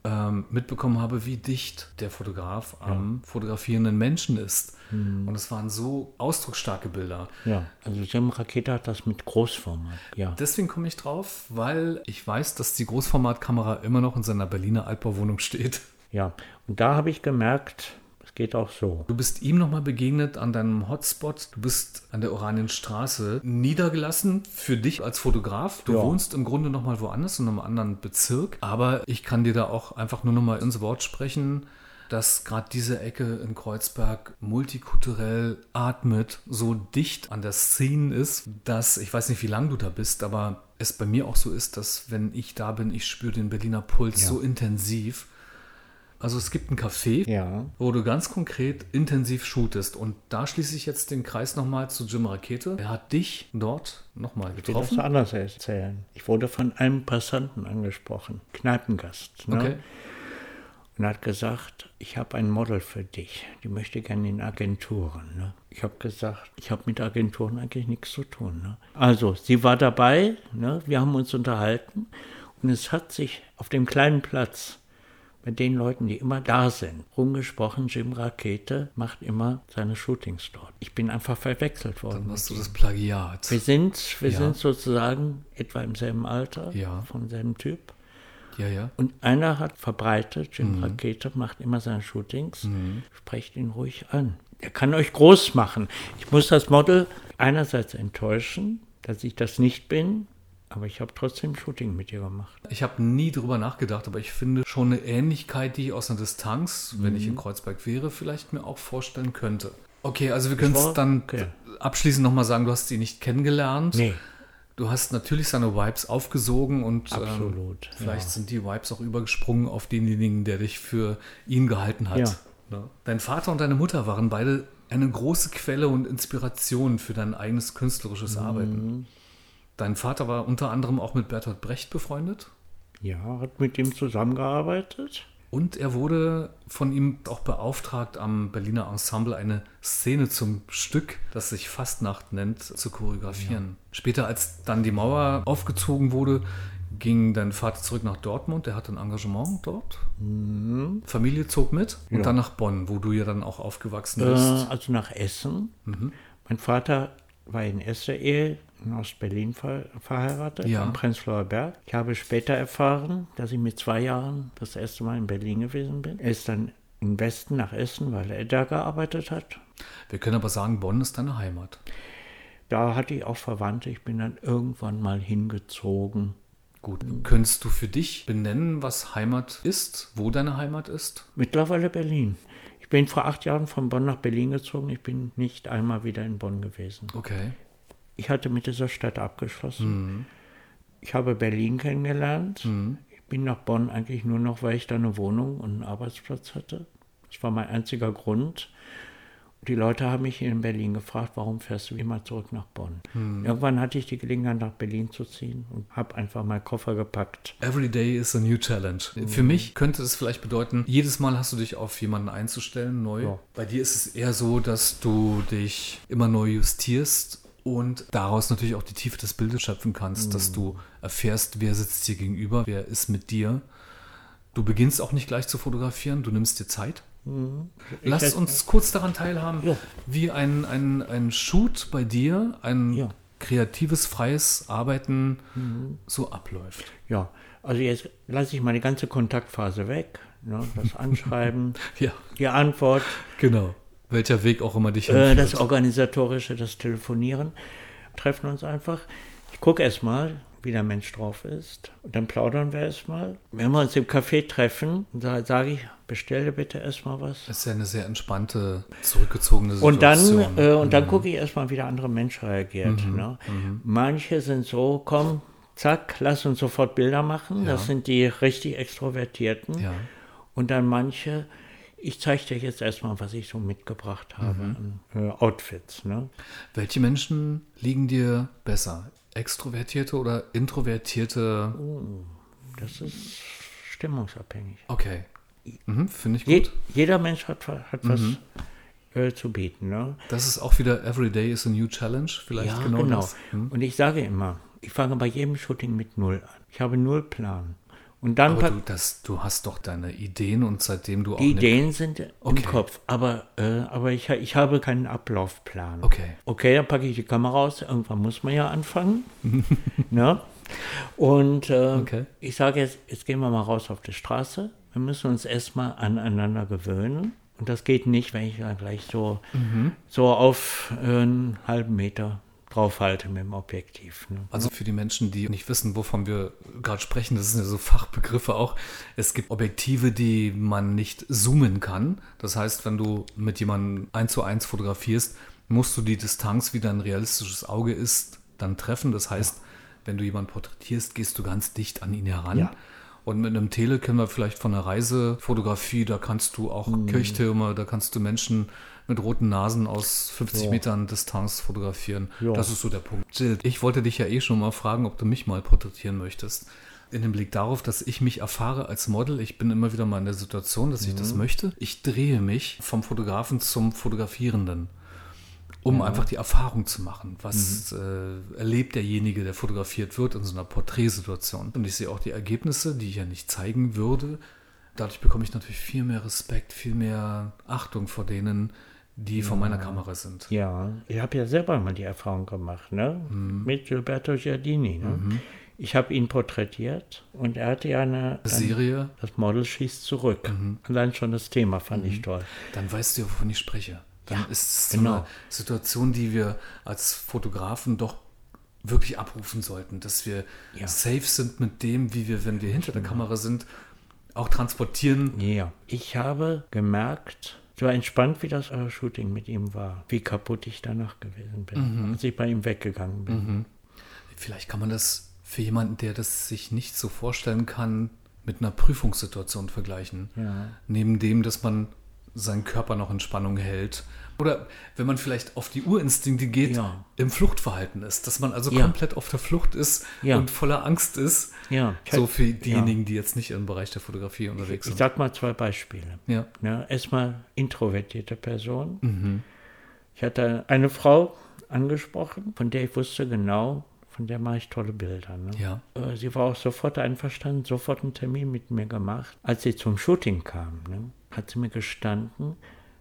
ähm, mitbekommen habe, wie dicht der Fotograf am fotografierenden Menschen ist. Und es waren so ausdrucksstarke Bilder. Ja, also Jim Rakete hat das mit Großformat. Ja. Deswegen komme ich drauf, weil ich weiß, dass die Großformatkamera immer noch in seiner Berliner Altbauwohnung steht. Ja, und da habe ich gemerkt, geht auch so. Du bist ihm nochmal begegnet an deinem Hotspot. Du bist an der Oranienstraße niedergelassen für dich als Fotograf. Du Ja. wohnst im Grunde nochmal woanders, in einem anderen Bezirk. Aber ich kann dir da auch einfach nur nochmal ins Wort sprechen, dass gerade diese Ecke in Kreuzberg multikulturell atmet, so dicht an der Szene ist, dass ich weiß nicht, wie lange du da bist, aber es bei mir auch so ist, dass wenn ich da bin, ich spüre den Berliner Puls Ja. so intensiv. Also es gibt ein Café, Ja, wo du ganz konkret intensiv shootest. Und da schließe ich jetzt den Kreis nochmal zu Jim Rakete. Er hat dich dort nochmal ich will das getroffen. anders erzählen. Ich wurde von einem Passanten angesprochen, Kneipengast. Ne? Okay. Und hat gesagt, ich habe ein Model für dich. Die möchte gerne in Agenturen. Ne? Ich habe gesagt, ich habe mit Agenturen eigentlich nichts zu tun. Ne? Also, sie war dabei, ne? wir haben uns unterhalten und es hat sich auf dem kleinen Platz mit den Leuten, die immer da sind, rumgesprochen, Jim Rakete macht immer seine Shootings dort. Ich bin einfach verwechselt worden. Dann hast du das Plagiat. wir sind, wir Ja. sind sozusagen etwa im selben Alter, Ja. von selben Typ. Ja, ja. Und einer hat verbreitet, Jim Mhm. Rakete macht immer seine Shootings, sprecht ihn ruhig an. Er kann euch groß machen. Ich muss das Model einerseits enttäuschen, dass ich das nicht bin, aber ich habe trotzdem Shooting mit ihr gemacht. Ich habe nie drüber nachgedacht, aber ich finde schon eine Ähnlichkeit, die ich aus einer Distanz, wenn Mhm. ich in Kreuzberg wäre, vielleicht mir auch vorstellen könnte. Okay, also wir können es dann okay. abschließend nochmal sagen, du hast sie nicht kennengelernt. Nee, Du hast natürlich seine Vibes aufgesogen und ähm, Absolut, vielleicht ja. sind die Vibes auch übergesprungen auf denjenigen, der dich für ihn gehalten hat. Ja. Ne? Dein Vater und deine Mutter waren beide eine große Quelle und Inspiration für dein eigenes künstlerisches Mhm. Dein Vater war unter anderem auch mit Bertolt Brecht befreundet ja, hat mit ihm zusammengearbeitet. und er wurde von ihm auch beauftragt, am Berliner Ensemble eine Szene zum Stück, das sich Fastnacht nennt, zu choreografieren. Später, als dann die Mauer aufgezogen wurde, ging dein Vater zurück nach Dortmund. Er hatte ein Engagement dort. Familie zog mit und Mhm. Ja. dann nach Bonn, wo du ja dann auch aufgewachsen Äh, bist. also nach Essen. Mhm. Mein Vater war in erster Ehe in Ostberlin ver verheiratet, Ja. am Prenzlauer Berg. Ich habe später erfahren, dass ich mit zwei Jahren das erste Mal in Berlin gewesen bin. Er ist dann im Westen nach Essen, weil er da gearbeitet hat. Wir können aber sagen, Bonn ist deine Heimat. Da hatte ich auch Verwandte. Ich bin dann irgendwann mal hingezogen. Gut, könntest du für dich benennen, was Heimat ist, wo deine Heimat ist? Mittlerweile Berlin. Ich bin vor acht Jahren von Bonn nach Berlin gezogen. Ich bin nicht einmal wieder in Bonn gewesen. Okay. Ich hatte mit dieser Stadt abgeschlossen. Mhm. Ich habe Berlin kennengelernt. Ich bin nach Bonn eigentlich nur noch, weil ich da eine Wohnung und einen Arbeitsplatz hatte. Das war mein einziger Grund. Die Leute haben mich hier in Berlin gefragt, warum fährst du immer zurück nach Bonn? Irgendwann hatte ich die Gelegenheit, nach Berlin zu ziehen und habe einfach meinen Koffer gepackt. Every day is a new challenge. Für mich könnte es vielleicht bedeuten, jedes Mal hast du dich auf jemanden einzustellen, neu. Ja. Bei dir ist es eher so, dass du dich immer neu justierst und daraus natürlich auch die Tiefe des Bildes schöpfen kannst, dass du erfährst, wer sitzt dir gegenüber, wer ist mit dir. Du beginnst auch nicht gleich zu fotografieren, du nimmst dir Zeit. Lass hätte- uns kurz daran teilhaben, Ja. wie ein, ein, ein Shoot bei dir, ein Ja. kreatives, freies Arbeiten so abläuft. Ja, also jetzt lasse ich meine ganze Kontaktphase weg. Ne, das Anschreiben, Ja, die Antwort. genau. Welcher Weg auch immer dich Äh, hinführt. das Organisatorische, das Telefonieren. Treffen uns einfach. Ich gucke erstmal, wie der Mensch drauf ist. Und dann plaudern wir erstmal. Wenn wir uns im Café treffen, da sage ich, bestelle bitte erstmal was. Das ist ja eine sehr entspannte, zurückgezogene Und dann, Situation. äh, und dann gucke ich erstmal, wie der andere Mensch reagiert. Ne? Manche sind so, komm, zack, lass uns sofort Bilder machen. Das sind die richtig Extrovertierten. ja. Und dann manche, ich zeige dir jetzt erstmal, was ich so mitgebracht habe an äh, Outfits. Ne? Welche Menschen liegen dir besser? Extrovertierte oder introvertierte? Das ist stimmungsabhängig. Okay. Mhm, Finde ich Je, gut. jeder Mensch hat, hat was äh, zu bieten. Ne? Das ist auch wieder Every Day is a New Challenge. Vielleicht Ja, genau, genau. das. Hm? Und ich sage immer, ich fange bei jedem Shooting mit Null an. Ich habe Null Plan. Und dann Aber du, das, du hast doch deine Ideen und seitdem du auch die Ideen sind Okay. im Kopf, aber, äh, aber ich, ich habe keinen Ablaufplan. Okay. Okay, dann packe ich die Kamera aus. Irgendwann muss man ja anfangen. ne? Und äh, Okay. ich sage jetzt, jetzt gehen wir mal raus auf die Straße. Wir müssen uns erstmal aneinander gewöhnen. Und das geht nicht, wenn ich dann gleich so, Mhm. so auf äh, einen halben Meter draufhalte mit dem Objektiv. Ne? Also für die Menschen, die nicht wissen, wovon wir gerade sprechen, das sind ja so Fachbegriffe auch. Es gibt Objektive, die man nicht zoomen kann. Das heißt, wenn du mit jemandem eins zu eins fotografierst, musst du die Distanz, wie dein realistisches Auge ist, dann treffen. Das heißt, wenn du jemanden porträtierst, gehst du ganz dicht an ihn heran. Ja. Und mit einem Tele kennen wir vielleicht von der Reisefotografie, da kannst du auch Mhm. Kirchtürme, da kannst du Menschen mit roten Nasen aus 50 Ja. Metern Distanz fotografieren. Ja. Das ist so der Punkt. Ich wollte dich ja eh schon mal fragen, ob du mich mal porträtieren möchtest. In dem Blick darauf, dass ich mich erfahre als Model, ich bin immer wieder mal in der Situation, dass ich Mhm. das möchte. Ich drehe mich vom Fotografen zum Fotografierenden, um einfach die Erfahrung zu machen. Was Mhm. äh, erlebt derjenige, der fotografiert wird in so einer Porträtsituation? Und ich sehe auch die Ergebnisse, die ich ja nicht zeigen würde. Dadurch bekomme ich natürlich viel mehr Respekt, viel mehr Achtung vor denen, die vor meiner Kamera sind. Ja, ich habe ja selber mal die Erfahrung gemacht, ne? Mhm. Mit Gilberto Giardini. Ne? Ich habe ihn porträtiert und er hatte ja eine. Serie, Das Model schießt zurück. Mhm. Allein schon das Thema fand ich toll. dann weißt du ja, wovon ich spreche. Dann Ja, ist es so genau. eine Situation, die wir als Fotografen doch wirklich abrufen sollten, dass wir Ja. Genau. safe sind mit dem, wie wir, wenn wir hinter der Kamera sind, auch transportieren. Ja. Ich habe gemerkt, so entspannt wie das äh, Shooting mit ihm war, wie kaputt ich danach gewesen bin, Mhm. als ich bei ihm weggegangen bin. Vielleicht kann man das für jemanden, der das sich nicht so vorstellen kann, mit einer Prüfungssituation vergleichen. Ja. Neben dem, dass man seinen Körper noch in Spannung hält. Oder wenn man vielleicht auf die Urinstinkte geht, Ja. im Fluchtverhalten ist. Dass man also Ja. komplett auf der Flucht ist Ja. und voller Angst ist. Ja. So für diejenigen, die jetzt nicht im Bereich der Fotografie unterwegs Ich sind. sag mal zwei Beispiele. Ja. Erstmal introvertierte Person. Mhm. Ich hatte eine Frau angesprochen, von der ich wusste genau, von der mache ich tolle Bilder. Ne? Ja. Äh, Sie war auch sofort einverstanden, sofort einen Termin mit mir gemacht. Als sie zum Shooting kam, ne, hat sie mir gestanden,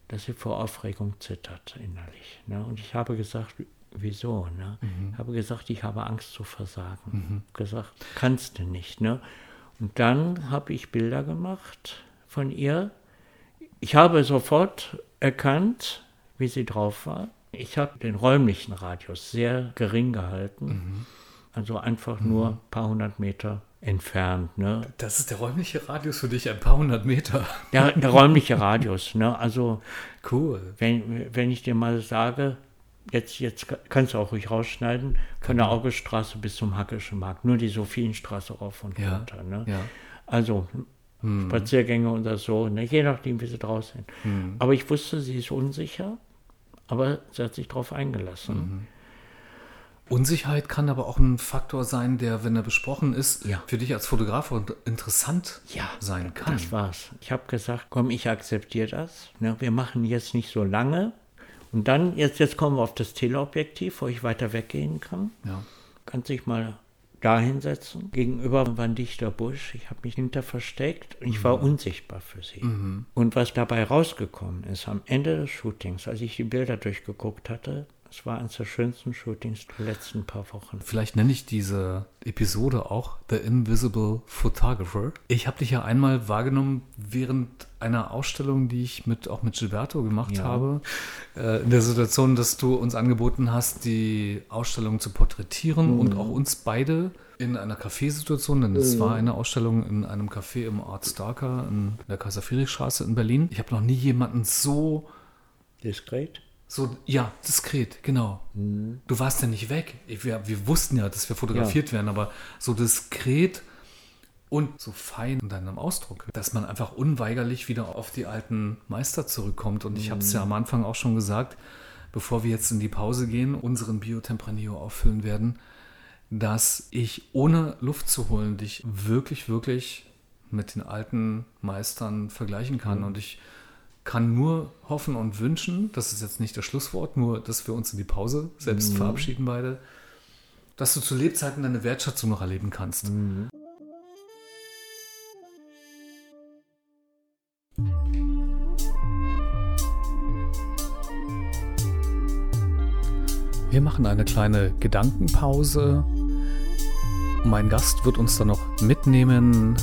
dass sie vor Aufregung zittert innerlich. Ne? Und ich habe gesagt, wieso? Ne? Ich habe gesagt, ich habe Angst zu versagen. Gesagt, kannst du nicht. Ne? Und dann habe ich Bilder gemacht von ihr. Ich habe sofort erkannt, wie sie drauf war. Ich habe den räumlichen Radius sehr gering gehalten. Also einfach nur ein paar hundert Meter entfernt. Ne? Das ist der räumliche Radius für dich, ein paar hundert Meter. Der, der räumliche Radius. Ne? Also Cool. wenn, wenn ich dir mal sage, jetzt, jetzt kannst du auch ruhig rausschneiden, von der Augestraße bis zum Hackischen Markt, nur die Sophienstraße rauf und Ja. runter. Ne? Ja. Also Spaziergänge oder so, ne? je nachdem, wie sie draußen sind. Aber ich wusste, sie ist unsicher, aber sie hat sich darauf eingelassen. Unsicherheit kann aber auch ein Faktor sein, der, wenn er besprochen ist, Ja. für dich als Fotograf interessant Ja, sein kann. Das war's. Ich habe gesagt, komm, ich akzeptiere das. Ne, wir machen jetzt nicht so lange. Und dann, jetzt, jetzt kommen wir auf das Teleobjektiv, wo ich weiter weggehen kann. Ja. Kannst dich mal da hinsetzen. Gegenüber war ein dichter Busch. Ich habe mich hinter versteckt und ich war unsichtbar für sie. Und was dabei rausgekommen ist, am Ende des Shootings, als ich die Bilder durchgeguckt hatte, Es war eines der schönsten Shootings der letzten paar Wochen. Vielleicht nenne ich diese Episode auch The Invisible Photographer. Ich habe dich ja einmal wahrgenommen während einer Ausstellung, die ich mit, auch mit Gilberto gemacht Ja. habe. Äh, in der Situation, dass du uns angeboten hast, die Ausstellung zu porträtieren und auch uns beide in einer Café-Situation, denn es war eine Ausstellung in einem Café im Art Starker in der Kaiser-Friedrich-Straße in Berlin. Ich habe noch nie jemanden so Diskret? So, ja, diskret, genau. Du warst ja nicht weg. Wir, wir wussten ja, dass wir fotografiert werden, aber so diskret und so fein in deinem Ausdruck, dass man einfach unweigerlich wieder auf die alten Meister zurückkommt. Und ich habe es ja am Anfang auch schon gesagt, bevor wir jetzt in die Pause gehen, unseren Biotempranillo auffüllen werden, dass ich ohne Luft zu holen dich wirklich, wirklich mit den alten Meistern vergleichen kann. Und ich kann nur hoffen und wünschen, das ist jetzt nicht das Schlusswort, nur dass wir uns in die Pause selbst verabschieden beide, dass du zu Lebzeiten deine Wertschätzung noch erleben kannst. Wir machen eine kleine Gedankenpause. Mein Gast wird uns dann noch mitnehmen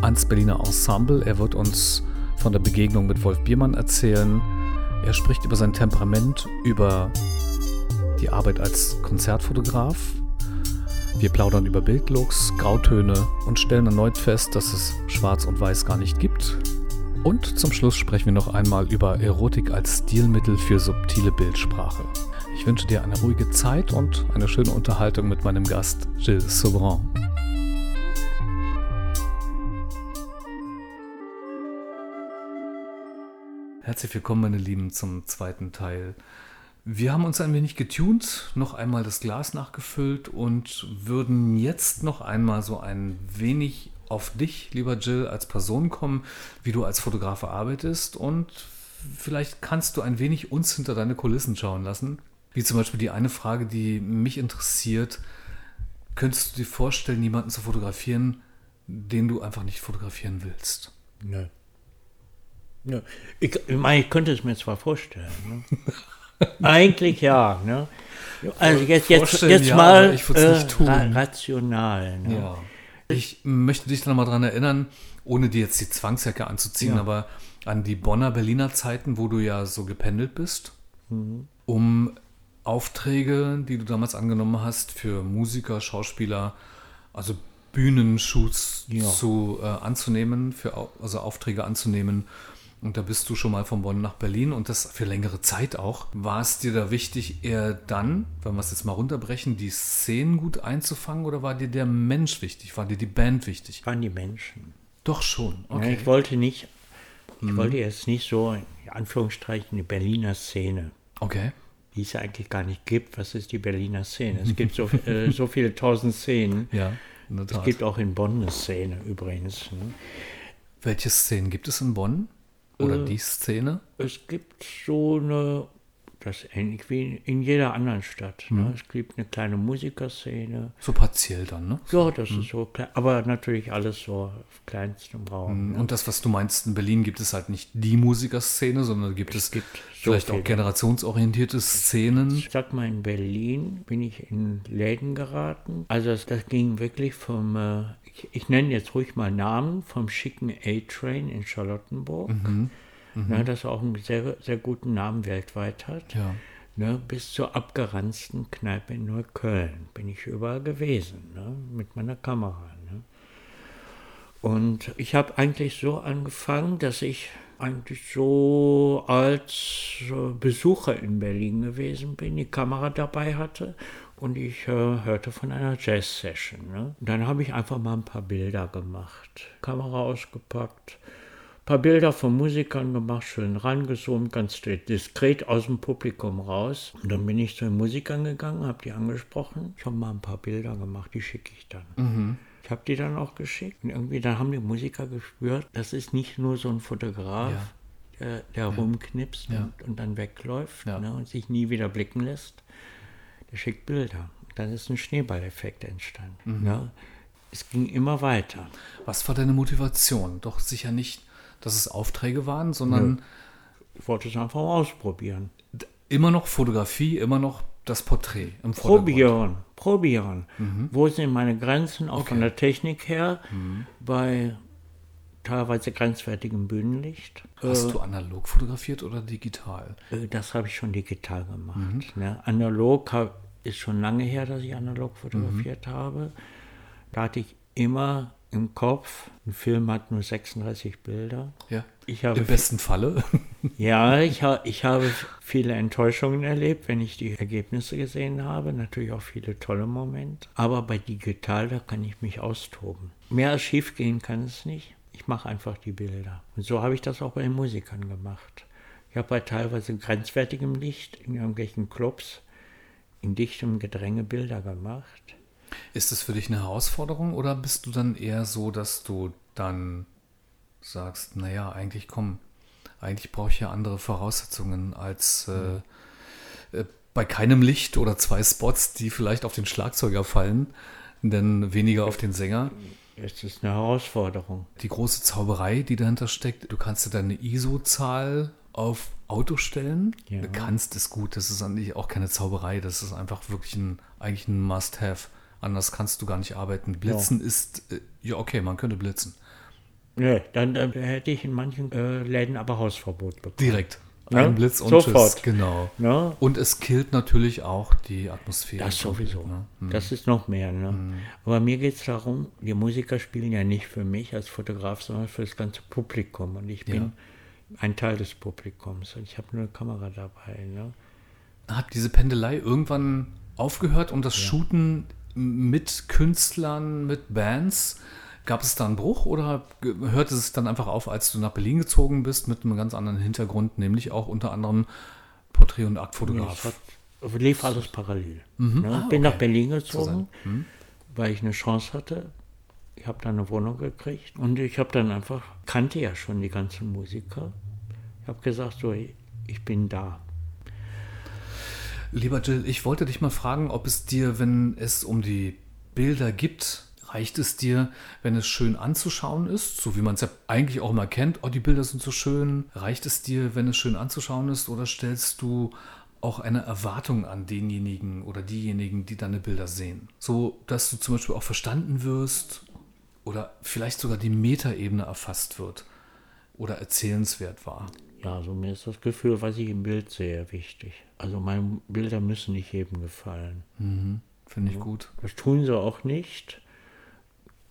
ans Berliner Ensemble. Er wird uns von der Begegnung mit Wolf Biermann erzählen. Er spricht über sein Temperament, über die Arbeit als Konzertfotograf. Wir plaudern über Bildlooks, Grautöne und stellen erneut fest, dass es Schwarz und Weiß gar nicht gibt. Und zum Schluss sprechen wir noch einmal über Erotik als Stilmittel für subtile Bildsprache. Ich wünsche dir eine ruhige Zeit und eine schöne Unterhaltung mit meinem Gast Gilles Sauvran. Herzlich willkommen, meine Lieben, zum zweiten Teil. Wir haben uns ein wenig getunt, noch einmal das Glas nachgefüllt und würden jetzt noch einmal so ein wenig auf dich, lieber Jill, als Person kommen, wie du als Fotograf arbeitest und vielleicht kannst du ein wenig uns hinter deine Kulissen schauen lassen. Wie zum Beispiel die eine Frage, die mich interessiert. Könntest du dir vorstellen, jemanden zu fotografieren, den du einfach nicht fotografieren willst? Nö. Nö. Ich, ich meine, ich könnte es mir zwar vorstellen. Ne? Eigentlich ja. Ne? Also jetzt, jetzt, jetzt ja, mal äh, ra rational. Ne? Ja. Ich möchte dich noch mal daran erinnern, ohne dir jetzt die Zwangsjacke anzuziehen, Ja. aber an die Bonner Berliner Zeiten, wo du ja so gependelt bist, Mhm. um Aufträge, die du damals angenommen hast, für Musiker, Schauspieler, also Bühnenshoots Ja. zu, äh, anzunehmen, für, also Aufträge anzunehmen. Und da bist du schon mal von Bonn nach Berlin und das für längere Zeit auch. War es dir da wichtig, eher dann, wenn wir es jetzt mal runterbrechen, die Szenen gut einzufangen oder war dir der Mensch wichtig? War dir die Band wichtig? Waren die Menschen. Doch schon. Ja, Okay. ich wollte nicht, Mhm. ich wollte jetzt nicht so, in Anführungsstrichen, die Berliner Szene, Okay. die es ja eigentlich gar nicht gibt. Was ist die Berliner Szene? Es gibt so, äh, so viele tausend Szenen. Ja, Es gibt auch in Bonn eine Szene übrigens. Ne? Welche Szenen gibt es in Bonn? Oder Äh, die Szene? Es gibt so eine, das ähnlich wie in jeder anderen Stadt. Mhm. Ne? Es gibt eine kleine Musikerszene. So partiell dann, ne? Ja, das ist so klein, aber natürlich alles so auf kleinstem Raum. Ne? Und das, was du meinst, in Berlin gibt es halt nicht die Musikerszene, sondern gibt es, gibt so vielleicht auch viele. generationsorientierte Szenen. Ich sag mal, in Berlin bin ich in Läden geraten. Also das, das ging wirklich vom, äh, ich, ich nenne jetzt ruhig mal Namen, vom schicken A-Train in Charlottenburg, Ne, das auch einen sehr, sehr guten Namen weltweit hat. Ja. Ne, bis zur abgeranzten Kneipe in Neukölln bin ich überall gewesen, ne, mit meiner Kamera. Ne. Und ich habe eigentlich so angefangen, dass ich eigentlich so als äh, Besucher in Berlin gewesen bin, die Kamera dabei hatte und ich äh, hörte von einer Jazz-Session. Ne. Dann habe ich einfach mal ein paar Bilder gemacht, Kamera ausgepackt, paar Bilder von Musikern gemacht, schön rangezoomt, ganz diskret aus dem Publikum raus. Und dann bin ich zu den Musikern gegangen, habe die angesprochen. Ich habe mal ein paar Bilder gemacht, die schicke ich dann. Ich habe die dann auch geschickt. Und irgendwie, dann haben die Musiker gespürt, das ist nicht nur so ein Fotograf, Ja. der, der rumknipst Ja. und, und dann wegläuft Ja. ne, und sich nie wieder blicken lässt. Der schickt Bilder. Dann ist ein Schneeballeffekt entstanden. Mhm. Ne? Es ging immer weiter. Was war deine Motivation? Doch sicher nicht, dass es Aufträge waren, sondern Ich wollte es einfach mal ausprobieren. immer noch Fotografie, immer noch das Porträt im. Probieren, probieren. Wo sind meine Grenzen, auch von der Technik her, bei teilweise grenzwertigem Bühnenlicht. Hast du analog fotografiert oder digital? Äh, Das habe ich schon digital gemacht. Ne? Analog hab, ist schon lange her, dass ich analog fotografiert habe. Da hatte ich immer im Kopf, ein Film hat nur 36 Bilder. Ja. Ich habe Im besten Falle. Ja, ich, ha ich habe viele Enttäuschungen erlebt, wenn ich die Ergebnisse gesehen habe. Natürlich auch viele tolle Momente. Aber bei digital, da kann ich mich austoben. Mehr als schief gehen kann es nicht. Ich mache einfach die Bilder. Und so habe ich das auch bei den Musikern gemacht. Ich habe bei teilweise grenzwertigem Licht in irgendwelchen Clubs in dichtem Gedränge Bilder gemacht. Ist das für dich eine Herausforderung oder bist du dann eher so, dass du dann sagst, naja, eigentlich komm, eigentlich brauche ich ja andere Voraussetzungen als äh, äh, bei keinem Licht oder zwei Spots, die vielleicht auf den Schlagzeuger fallen, denn weniger auf den Sänger. Es ist eine Herausforderung. Die große Zauberei, die dahinter steckt, du kannst dir deine ISO-Zahl auf Auto stellen. Ja. Du kannst es gut, das ist eigentlich auch keine Zauberei, das ist einfach wirklich ein, eigentlich ein Must-Have. Anders kannst du gar nicht arbeiten. Blitzen ist, äh, ja okay, man könnte blitzen. Nö, dann, dann hätte ich in manchen äh, Läden aber Hausverbot bekommen. Direkt. Ja, Ein Blitz und sofort. Tschüss. Genau. Ne? Und es killt natürlich auch die Atmosphäre. Das sowieso. Ne? Hm. Das ist noch mehr. Ne? Aber mir geht es darum, die Musiker spielen ja nicht für mich als Fotograf, sondern für das ganze Publikum. Und ich bin ein Teil des Publikums und ich habe nur eine Kamera dabei. Ne? Hat diese Pendelei irgendwann aufgehört und das Shooten mit Künstlern, mit Bands? Gab es da einen Bruch oder hörte es dann einfach auf, als du nach Berlin gezogen bist mit einem ganz anderen Hintergrund, nämlich auch unter anderem Porträt- und Aktfotograf? hat, lief alles parallel. Mhm. Ne? Ah, bin okay. nach Berlin gezogen, weil ich eine Chance hatte. Ich habe da eine Wohnung gekriegt und ich habe dann einfach, kannte ja schon die ganzen Musiker. Ich habe gesagt, so, ich bin da. Lieber Jill, ich wollte dich mal fragen, ob es dir, wenn es um die Bilder gibt, reicht es dir, wenn es schön anzuschauen ist, so wie man es ja eigentlich auch immer kennt, oh, die Bilder sind so schön. Reicht es dir, wenn es schön anzuschauen ist, oder stellst du auch eine Erwartung an denjenigen oder diejenigen, die deine Bilder sehen? So, dass du zum Beispiel auch verstanden wirst oder vielleicht sogar die Metaebene erfasst wird oder erzählenswert war. Ja, also mir ist das Gefühl, was ich im Bild sehe, wichtig. Also meine Bilder müssen nicht jedem gefallen. Finde ich gut. Das tun sie auch nicht.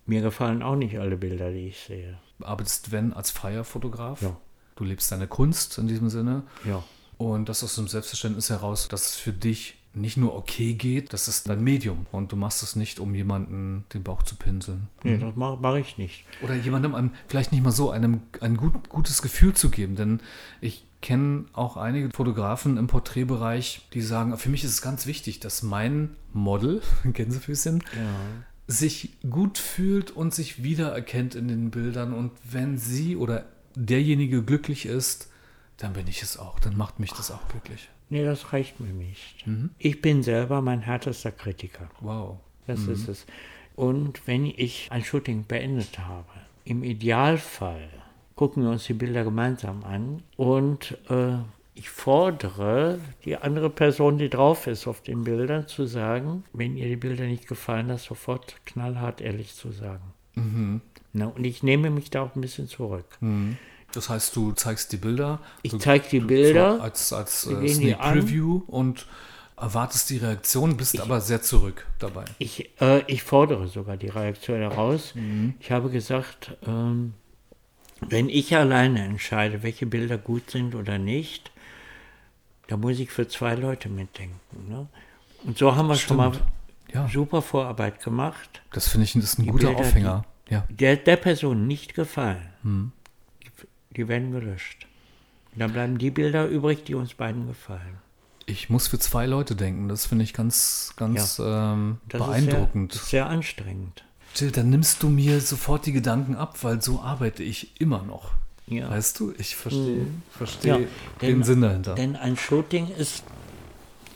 Mir gefallen auch nicht alle Bilder, die ich sehe. arbeitest, wenn, als freier Fotograf. Ja. Du lebst deine Kunst in diesem Sinne. Ja. Und das aus dem Selbstverständnis heraus, dass es für dich nicht nur okay geht, das ist dein Medium. Und du machst es nicht, um jemanden den Bauch zu pinseln. Nee, das mache mach ich nicht. Oder jemandem einem, vielleicht nicht mal so, einem ein gut, gutes Gefühl zu geben. Denn ich kenne auch einige Fotografen im Porträtbereich, die sagen, für mich ist es ganz wichtig, dass mein Model, Gänsefüßchen, sich gut fühlt und sich wiedererkennt in den Bildern. Und wenn sie oder derjenige glücklich ist, dann bin ich es auch. Dann macht mich das auch glücklich. Nee, das reicht mir nicht. Ich bin selber mein härtester Kritiker. Wow. Das ist es. Und wenn ich ein Shooting beendet habe, im Idealfall gucken wir uns die Bilder gemeinsam an und äh, ich fordere die andere Person, die drauf ist auf den Bildern, zu sagen, wenn ihr die Bilder nicht gefallen, das sofort knallhart ehrlich zu sagen. Na, und ich nehme mich da auch ein bisschen zurück. Das heißt, du zeigst die Bilder. Ich zeige die Bilder, so als, als äh, Sneak. Preview und erwartest die Reaktion, bist aber sehr zurück dabei. Ich, äh, ich fordere sogar die Reaktion heraus. Ich habe gesagt, ähm, wenn ich alleine entscheide, welche Bilder gut sind oder nicht, da muss ich für zwei Leute mitdenken. Ne? Und so haben wir schon mal Stimmt. Ja. super Vorarbeit gemacht. Das finde ich das ist ein Die guter Bilder, Aufhänger. Ja. Der, der Person nicht gefallen, die, die werden gelöscht. Und dann bleiben die Bilder übrig, die uns beiden gefallen. Ich muss für zwei Leute denken. Das finde ich ganz, ganz ähm, Das beeindruckend. Ist sehr, sehr anstrengend. Jill, dann nimmst du mir sofort die Gedanken ab, weil so arbeite ich immer noch. Ja. Weißt du, ich verstehe verstehe Ja, den denn- Sinn dahinter. Denn ein Shooting ist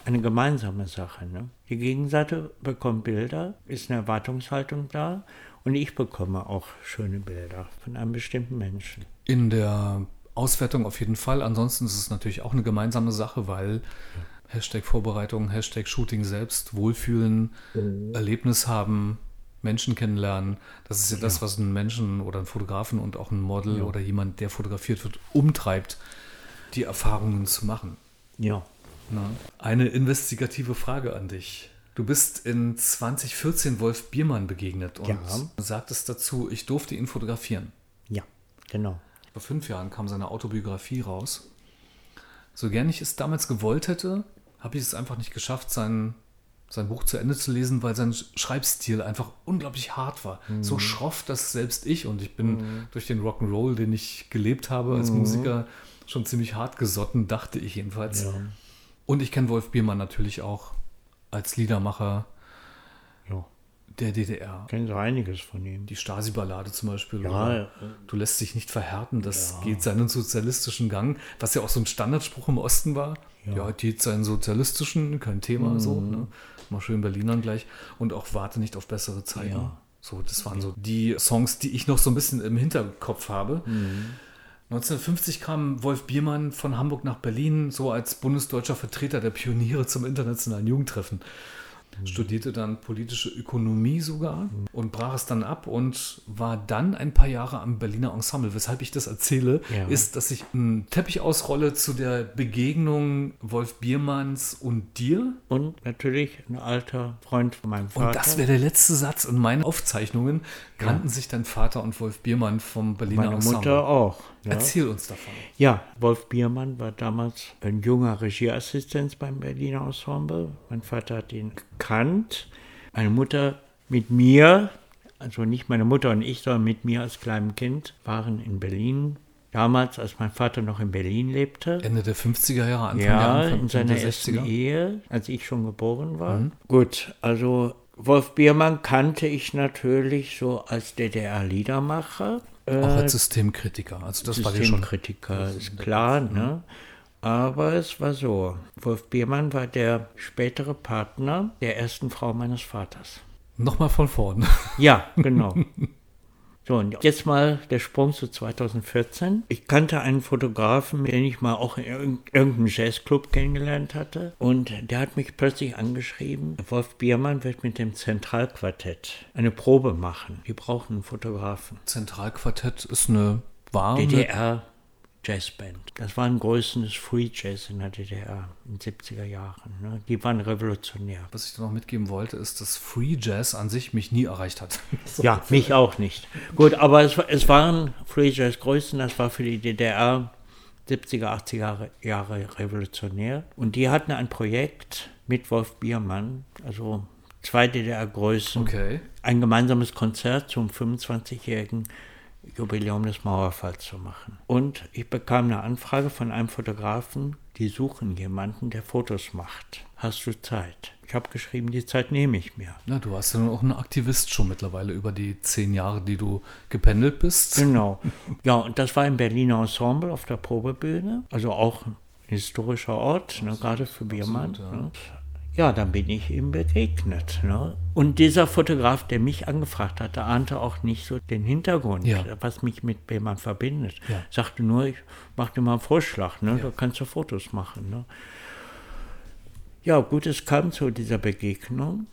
eine gemeinsame Sache. Ne? Die Gegenseite bekommt Bilder, ist eine Erwartungshaltung da und ich bekomme auch schöne Bilder von einem bestimmten Menschen. In der Auswertung auf jeden Fall. Ansonsten ist es natürlich auch eine gemeinsame Sache, weil Hashtag Vorbereitung, Hashtag Shooting selbst, Wohlfühlen, mhm. Erlebnis haben, Menschen kennenlernen. Das ist ja, das, was einen Menschen oder einen Fotografen und auch einen Model ja. oder jemand, der fotografiert wird, umtreibt, die Erfahrungen zu machen. Ja. Na, eine investigative Frage an dich. Du bist in 2014 Wolf Biermann begegnet und ja. sagtest dazu, ich durfte ihn fotografieren. Ja, genau. Vor fünf Jahren kam seine Autobiografie raus. So gern ich es damals gewollt hätte, habe ich es einfach nicht geschafft, sein, sein Buch zu Ende zu lesen, weil sein Schreibstil einfach unglaublich hart war. Mhm. So schroff, dass selbst ich, und ich bin mhm. durch den Rock'n'Roll, den ich gelebt habe als mhm. Musiker, schon ziemlich hart gesotten, dachte ich jedenfalls. Ja. Und ich kenne Wolf Biermann natürlich auch als Liedermacher ja. der DDR. Kennen so einiges von ihm. Die Stasi-Ballade zum Beispiel. Ja, ja, Du lässt dich nicht verhärten, das geht seinen sozialistischen Gang, was ja auch so ein Standardspruch im Osten war. Ja, geht seinen sozialistischen, kein Thema, mhm. so. Ne? Mal schön Berlinern gleich. Und auch warte nicht auf bessere Zeiten. So, das waren so die Songs, die ich noch so ein bisschen im Hinterkopf habe. Mhm. 1950 kam Wolf Biermann von Hamburg nach Berlin, so als bundesdeutscher Vertreter der Pioniere zum internationalen Jugendtreffen. Mhm. Studierte dann politische Ökonomie sogar mhm. und brach es dann ab und war dann ein paar Jahre am Berliner Ensemble. Weshalb ich das erzähle, ja. ist, dass ich einen Teppich ausrolle zu der Begegnung Wolf Biermanns und dir. Und natürlich ein alter Freund von meinem Vater. Und das wäre der letzte Satz in meinen Aufzeichnungen. Kannten ja. sich dein Vater und Wolf Biermann vom Berliner Meine Ensemble. Meine Mutter auch. Ja. Erzähl uns davon. Ja, Wolf Biermann war damals ein junger Regieassistent beim Berliner Ensemble. Mein Vater hat ihn gekannt. Meine Mutter mit mir, also nicht meine Mutter und ich, sondern mit mir als kleinem Kind, waren in Berlin. Damals, als mein Vater noch in Berlin lebte. Ende der 50er Jahre, Anfang ja, der in seiner ersten Ehe, als ich schon geboren war. Mhm. Gut, also Wolf Biermann kannte ich natürlich so als DDR-Liedermacher. Auch als äh, Systemkritiker. Also das Systemkritiker, war schon, ist klar. Ne? Aber es war so, Wolf Biermann war der spätere Partner der ersten Frau meines Vaters. Nochmal von vorn. Ja, genau. So, und jetzt mal der Sprung zu 2014. Ich kannte einen Fotografen, den ich mal auch in irgendeinem Jazzclub kennengelernt hatte. Und der hat mich plötzlich angeschrieben, Wolf Biermann wird mit dem Zentralquartett eine Probe machen. Wir brauchen einen Fotografen. Zentralquartett ist eine warme... DDR Jazzband. Das war ein größeres Free Jazz in der DDR in den 70er Jahren. Ne? Die waren revolutionär. Was ich da noch mitgeben wollte, ist, dass Free Jazz an sich mich nie erreicht hat. so. Ja, mich auch nicht. Gut, aber es, es waren Free Jazz Größen, das war für die DDR 70er, 80er Jahre, Jahre revolutionär. Und die hatten ein Projekt mit Wolf Biermann, also zwei DDR-Größen, okay. ein gemeinsames Konzert zum 25-jährigen Jubiläum des Mauerfalls zu machen. Und ich bekam eine Anfrage von einem Fotografen, die suchen jemanden, der Fotos macht. Hast du Zeit? Ich habe geschrieben, die Zeit nehme ich mir. Na, du warst ja auch ein Aktivist schon mittlerweile über die zehn Jahre, die du gependelt bist. Genau. Ja, und das war im Berliner Ensemble auf der Probebühne, also auch ein historischer Ort, ne, gerade für Biermann. Absolut, ja. ne? Ja, dann bin ich ihm begegnet. Ne? Und dieser Fotograf, der mich angefragt hatte, ahnte auch nicht so den Hintergrund, ja. was mich mit Behmann verbindet. Ja. Sagte nur, ich mache dir mal einen Vorschlag, ne? Ja. du kannst ja Fotos machen. Ne? Ja, gut, es kam zu dieser Begegnung.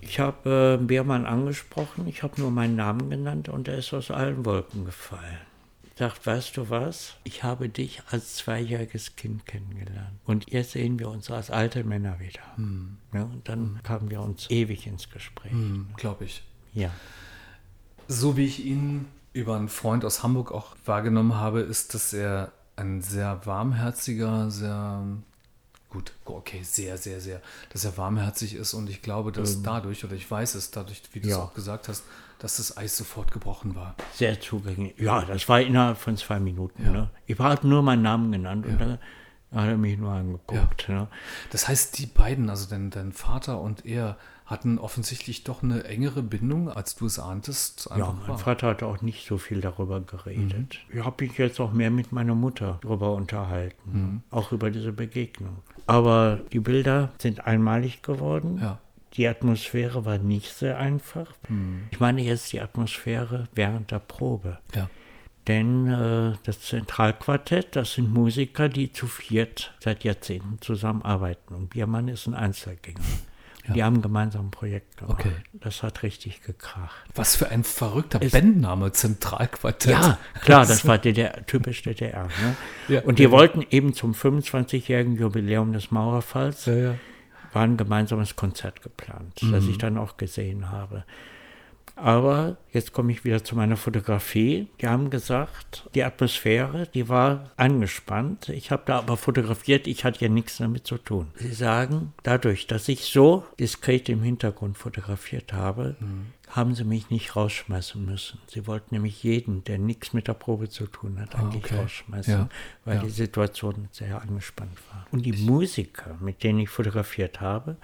Ich habe äh, Beermann angesprochen, ich habe nur meinen Namen genannt und er ist aus allen Wolken gefallen sagt, weißt du was, ich habe dich als zweijähriges Kind kennengelernt und jetzt sehen wir uns als alte Männer wieder. Hm. Ja, und dann kamen wir uns ewig ins Gespräch. Hm, Glaube ich. Ja. So wie ich ihn über einen Freund aus Hamburg auch wahrgenommen habe, ist, dass er ein sehr warmherziger, sehr gut, okay, sehr, sehr, sehr, dass er warmherzig ist und ich glaube, dass ähm, dadurch, oder ich weiß es dadurch, wie du ja. es auch gesagt hast, dass das Eis sofort gebrochen war. Sehr zugänglich. Ja, das war innerhalb von zwei Minuten. Ja. Ne? Ich habe nur meinen Namen genannt ja. und dann hat er mich nur angeguckt. Ja. Ne? Das heißt, die beiden, also dein, dein Vater und er, hatten offensichtlich doch eine engere Bindung, als du es ahntest. Ja, mein war. Vater hat auch nicht so viel darüber geredet. Mhm. Ich habe mich jetzt auch mehr mit meiner Mutter darüber unterhalten, mhm. auch über diese Begegnung. Aber die Bilder sind einmalig geworden. Ja. Die Atmosphäre war nicht sehr einfach. Mhm. Ich meine jetzt die Atmosphäre während der Probe. Ja. Denn äh, das Zentralquartett, das sind Musiker, die zu viert seit Jahrzehnten zusammenarbeiten. Und Biermann ist ein Einzelgänger. Ja. Die haben gemeinsam ein Projekt gemacht. Okay. Das hat richtig gekracht. Was für ein verrückter Bandname, Zentralquartett. Ja, klar, das war DDR, typisch DDR. Ne? Ja, und die ja. wollten eben zum 25-jährigen Jubiläum des Mauerfalls, Ja, ja. War ein gemeinsames Konzert geplant, das Mhm. ich dann auch gesehen habe. Aber jetzt komme ich wieder zu meiner Fotografie. Die haben gesagt, die Atmosphäre, die war angespannt. Ich habe da aber fotografiert, ich hatte ja nichts damit zu tun. Sie sagen, dadurch, dass ich so diskret im Hintergrund fotografiert habe, Mhm. haben sie mich nicht rausschmeißen müssen. Sie wollten nämlich jeden, der nichts mit der Probe zu tun hat, eigentlich Ah, okay. rausschmeißen, Ja, weil ja. die Situation sehr angespannt war. Und die Musiker, mit denen ich fotografiert habe,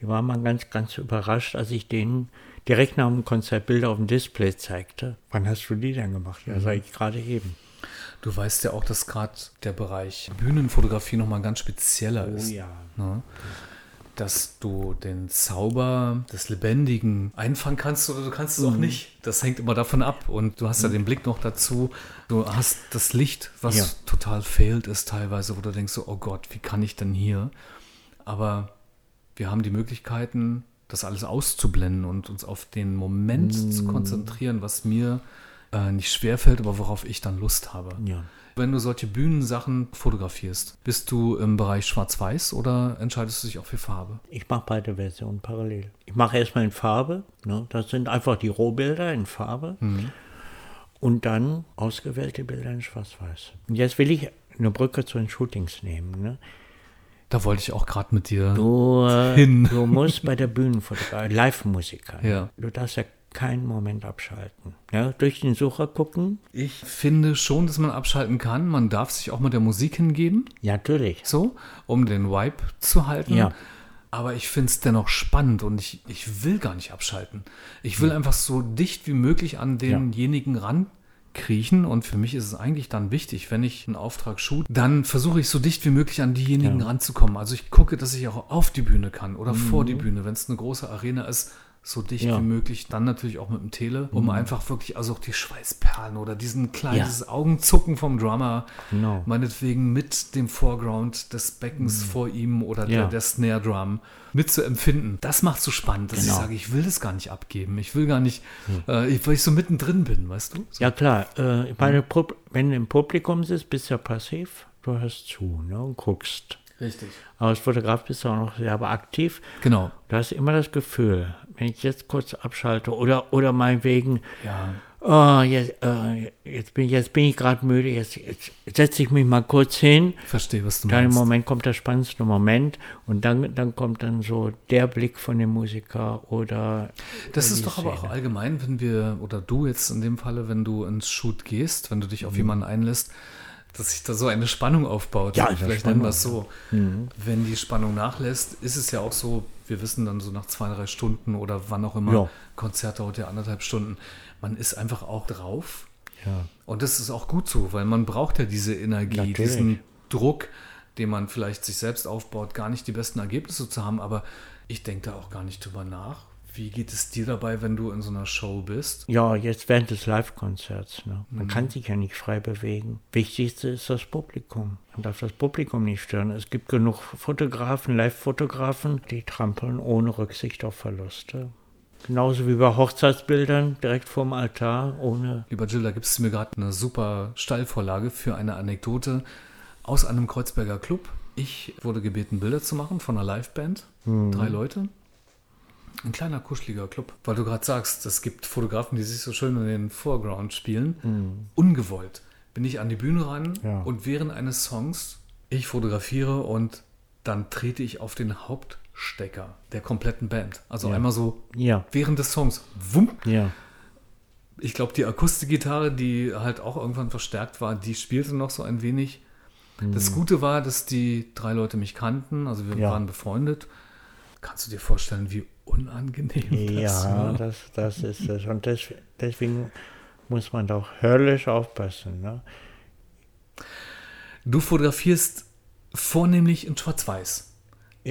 die waren mal ganz, ganz überrascht, als ich denen direkt nach dem Konzert Bilder auf dem Display zeigte. Wann hast du die denn gemacht? Ja, sag ich gerade eben. Du weißt ja auch, dass gerade der Bereich Bühnenfotografie nochmal ganz spezieller ist. ja. Ne? Dass du den Zauber des Lebendigen einfangen kannst oder du kannst es auch nicht. Das hängt immer davon ab. Und du hast ja den Blick noch dazu. Du hast das Licht, was Ja. total fehlt ist teilweise, wo du denkst so, oh Gott, wie kann ich denn hier? Aber wir haben die Möglichkeiten, das alles auszublenden und uns auf den Moment zu konzentrieren, was mir äh, nicht schwerfällt, aber worauf ich dann Lust habe. Ja. Wenn du solche Bühnensachen fotografierst, bist du im Bereich Schwarz-Weiß oder entscheidest du dich auch für Farbe? Ich mache beide Versionen parallel. Ich mache erstmal in Farbe. Ne? Das sind einfach die Rohbilder in Farbe. Und dann ausgewählte Bilder in Schwarz-Weiß. Und jetzt will ich eine Brücke zu den Shootings nehmen. Ne? Da wollte ich auch gerade mit dir. Du, äh, Hin. du musst bei der Bühnenfotografie, Live-Musiker, Ja. du darfst ja keinen Moment abschalten. Ja? Durch den Sucher gucken, Ich finde schon, dass man abschalten kann. Man darf sich auch mit der Musik hingeben, ja, natürlich. so, um den Vibe zu halten. Ja. Aber ich finde es dennoch spannend und ich, ich will gar nicht abschalten. Ich will einfach so dicht wie möglich an denjenigen rankriechen und für mich ist es eigentlich dann wichtig, wenn ich einen Auftrag shoot, dann versuche ich so dicht wie möglich an diejenigen Ja. ranzukommen. Also ich gucke, dass ich auch auf die Bühne kann oder vor die Bühne, wenn es eine große Arena ist, so dicht Ja. wie möglich, dann natürlich auch mit dem Tele, um einfach wirklich, also auch die Schweißperlen oder diesen kleinen Ja. Augenzucken vom Drummer, Genau. meinetwegen mit dem Foreground des Beckens vor ihm oder der, Mhm. Ja. der Snare Drum mitzuempfinden. Das macht so spannend, dass Genau. ich sage, ich will das gar nicht abgeben. Ich will gar nicht, äh, ich- weil ich so mittendrin bin, weißt du? So. Ja klar, äh, meine, Pub- wenn du im Publikum sitzt, bist du ja passiv, du hörst zu ne, und guckst. Richtig. Aber als Fotograf bist du auch noch sehr aktiv. Genau. Du hast immer das Gefühl, wenn ich jetzt kurz abschalte oder, oder meinetwegen, Ja. oh, jetzt, äh, jetzt bin, jetzt bin ich gerade müde, jetzt, jetzt setze ich mich mal kurz hin. Verstehe, was du Dann im meinst. Moment kommt der spannendste Moment und dann, dann kommt dann so der Blick von dem Musiker oder. Das ist doch aber auch Szene. allgemein, wenn wir, oder du jetzt in dem Falle, wenn du ins Shoot gehst, wenn du dich auf Mhm. jemanden einlässt, dass sich da so eine Spannung aufbaut. Ja, vielleicht nennen wir es so. Wenn die Spannung nachlässt, ist es ja auch so, wir wissen dann so nach zwei, drei Stunden oder wann auch immer, Ja. Konzert dauert ja anderthalb Stunden, man ist einfach auch drauf. Ja. Und das ist auch gut so, weil man braucht ja diese Energie, Natürlich. diesen Druck, den man vielleicht sich selbst aufbaut, gar nicht die besten Ergebnisse zu haben. Aber ich denke da auch gar nicht drüber nach. Wie geht es dir dabei, wenn du in so einer Show bist? Ja, jetzt während des Live-Konzerts. Ne? Man kann sich ja nicht frei bewegen. Wichtigste ist das Publikum. Man darf das Publikum nicht stören. Es gibt genug Fotografen, Live-Fotografen, die trampeln ohne Rücksicht auf Verluste. Genauso wie bei Hochzeitsbildern direkt vorm Altar, ohne. Lieber Jill, da gibt es mir gerade eine super Steilvorlage für eine Anekdote aus einem Kreuzberger Club. Ich wurde gebeten, Bilder zu machen von einer Liveband. Drei Leute. Ein kleiner, kuscheliger Club. Weil du gerade sagst, es gibt Fotografen, die sich so schön in den Foreground spielen. Ungewollt bin ich an die Bühne ran Ja. und während eines Songs, ich fotografiere und dann trete ich auf den Hauptstecker der kompletten Band. Also Ja. einmal so Ja, während des Songs. Wumm, ja. ich glaube, die Akustikgitarre, die halt auch irgendwann verstärkt war, die spielte noch so ein wenig. Das Gute war, dass die drei Leute mich kannten, also wir Ja. waren befreundet. Kannst du dir vorstellen, wie unangenehm das Ja, war? das, das ist es. Und des, deswegen muss man doch höllisch aufpassen. Ne? Du fotografierst vornehmlich in Schwarz-Weiß.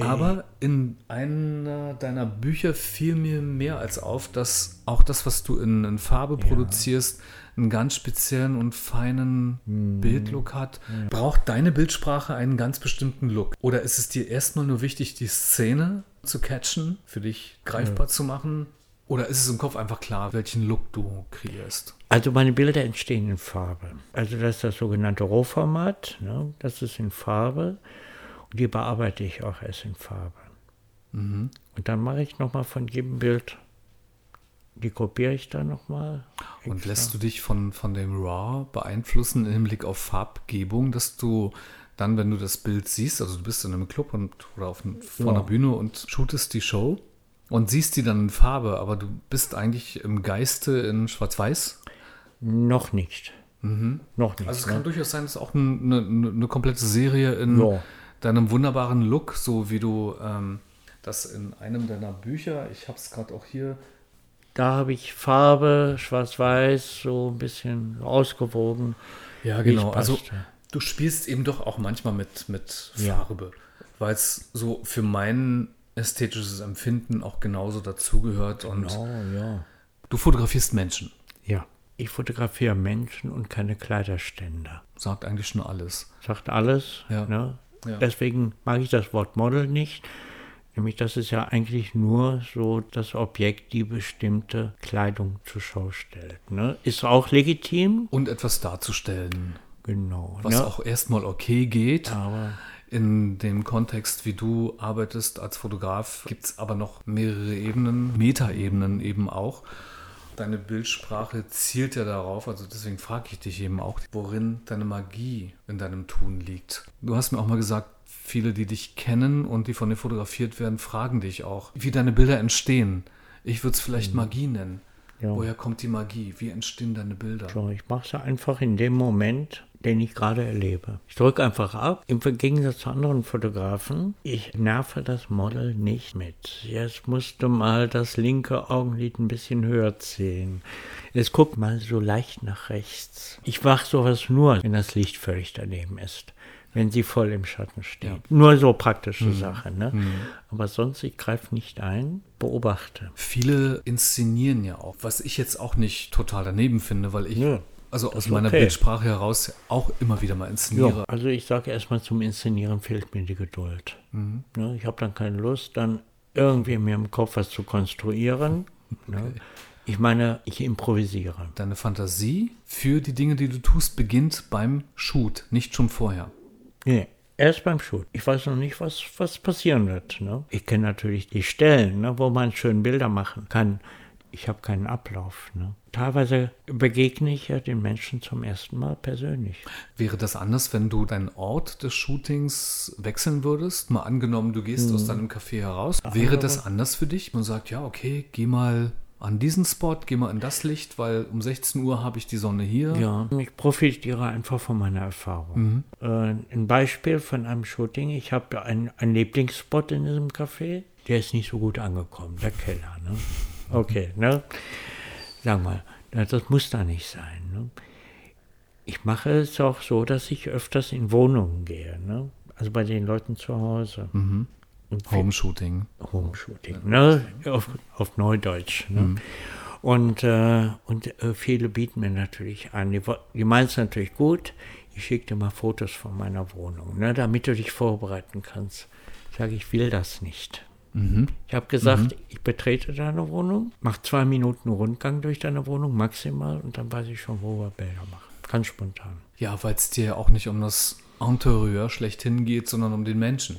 Aber in einer deiner Bücher fiel mir mehr als auf, dass auch das, was du in, in Farbe produzierst, einen ganz speziellen und feinen Mhm. Bildlook hat. Braucht deine Bildsprache einen ganz bestimmten Look? Oder ist es dir erstmal nur wichtig, die Szene zu catchen, für dich greifbar zu machen? Oder ist es im Kopf einfach klar, welchen Look du kreierst? Also meine Bilder entstehen in Farbe. Also das ist das sogenannte Rohformat, ne? das ist in Farbe und die bearbeite ich auch erst in Farbe. Und dann mache ich nochmal von jedem Bild, die kopiere ich dann nochmal. Und lässt du dich von, von dem RAW beeinflussen im Hinblick auf Farbgebung, dass du dann, wenn du das Bild siehst, also du bist in einem Club und, oder auf, vor Ja. einer Bühne und shootest die Show und siehst die dann in Farbe, aber du bist eigentlich im Geiste in Schwarz-Weiß? Noch nicht. Noch nicht. Also es ne? kann durchaus sein, dass auch eine, eine, eine komplette Serie in Ja. deinem wunderbaren Look, so wie du ähm, das in einem deiner Bücher, ich habe es gerade auch hier, Da habe ich Farbe, schwarz-weiß, so ein bisschen ausgewogen. Ja, genau. Also. Du spielst eben doch auch manchmal mit, mit Ja. Farbe, weil es so für mein ästhetisches Empfinden auch genauso dazugehört. Und Oh ja. du fotografierst Menschen. Ja. Ich fotografiere Menschen und keine Kleiderständer. Sagt eigentlich schon alles. Sagt alles. Ja. Ne? Ja. Deswegen mag ich das Wort Model nicht. Nämlich, das ist ja eigentlich nur so das Objekt, die bestimmte Kleidung zur Schau stellt. Ne? Ist auch legitim. Und etwas darzustellen, Genau. was ne? auch erstmal okay geht. Aber In dem Kontext, wie du arbeitest als Fotograf, gibt es aber noch mehrere Ebenen, Metaebenen eben auch. Deine Bildsprache zielt ja darauf, also deswegen frage ich dich eben auch, worin deine Magie in deinem Tun liegt. Du hast mir auch mal gesagt, viele, die dich kennen und die von dir fotografiert werden, fragen dich auch, wie deine Bilder entstehen. Ich würde es vielleicht Magie nennen. Ja. Woher kommt die Magie? Wie entstehen deine Bilder? so, ich mache es einfach in dem Moment, den ich gerade erlebe. Ich drücke einfach ab. Im Gegensatz zu anderen Fotografen, ich nerve das Model nicht mit. Jetzt musst du mal das linke Augenlid ein bisschen höher ziehen. Jetzt guck mal so leicht nach rechts. Ich mache sowas nur, wenn das Licht völlig daneben ist. Wenn sie voll im Schatten steht. Nur so praktische Sache. Ne? Aber sonst, ich greife nicht ein, beobachte. Viele inszenieren ja auch, was ich jetzt auch nicht total daneben finde, weil ich Ja, also aus ist meiner okay. Bildsprache heraus auch immer wieder mal inszeniere. Ja, also ich sage erstmal, zum Inszenieren fehlt mir die Geduld. Ne, ich habe dann keine Lust, dann irgendwie mir im Kopf was zu konstruieren. Ne? Ich meine, ich improvisiere. Deine Fantasie für die Dinge, die du tust, beginnt beim Shoot, nicht schon vorher. Nee, erst beim Shoot. Ich weiß noch nicht, was, was passieren wird. Ne? Ich kenne natürlich die Stellen, ne, wo man schön Bilder machen kann. Ich habe keinen Ablauf. Ne? Teilweise begegne ich ja den Menschen zum ersten Mal persönlich. Wäre das anders, wenn du deinen Ort des Shootings wechseln würdest? Mal angenommen, du gehst aus deinem Café heraus. Wäre das anders für dich? Man sagt, ja, okay, geh mal an diesen Spot, geh mal in das Licht, weil um 16 Uhr habe ich die Sonne hier. Ja, ich profitiere einfach von meiner Erfahrung. Äh, ein Beispiel von einem Shooting, ich habe einen, einen Lieblingsspot in diesem Café, der ist nicht so gut angekommen, der Keller. Ne? Okay, ne? Sag mal, das muss da nicht sein. Ne? Ich mache es auch so, dass ich öfters in Wohnungen gehe, ne? also bei den Leuten zu Hause. Und Home-Shooting. Home-Shooting, ne? auf, auf Neudeutsch. Ne? Und, äh, und äh, viele bieten mir natürlich an, die, die meinen es natürlich gut, ich schicke dir mal Fotos von meiner Wohnung, ne? damit du dich vorbereiten kannst. Ich sage, ich will das nicht. Ich habe gesagt, ich betrete deine Wohnung, mache zwei Minuten Rundgang durch deine Wohnung maximal und dann weiß ich schon, wo wir Bilder machen. Ganz spontan. Ja, weil es dir ja auch nicht um das Interieur schlechthin geht, sondern um den Menschen.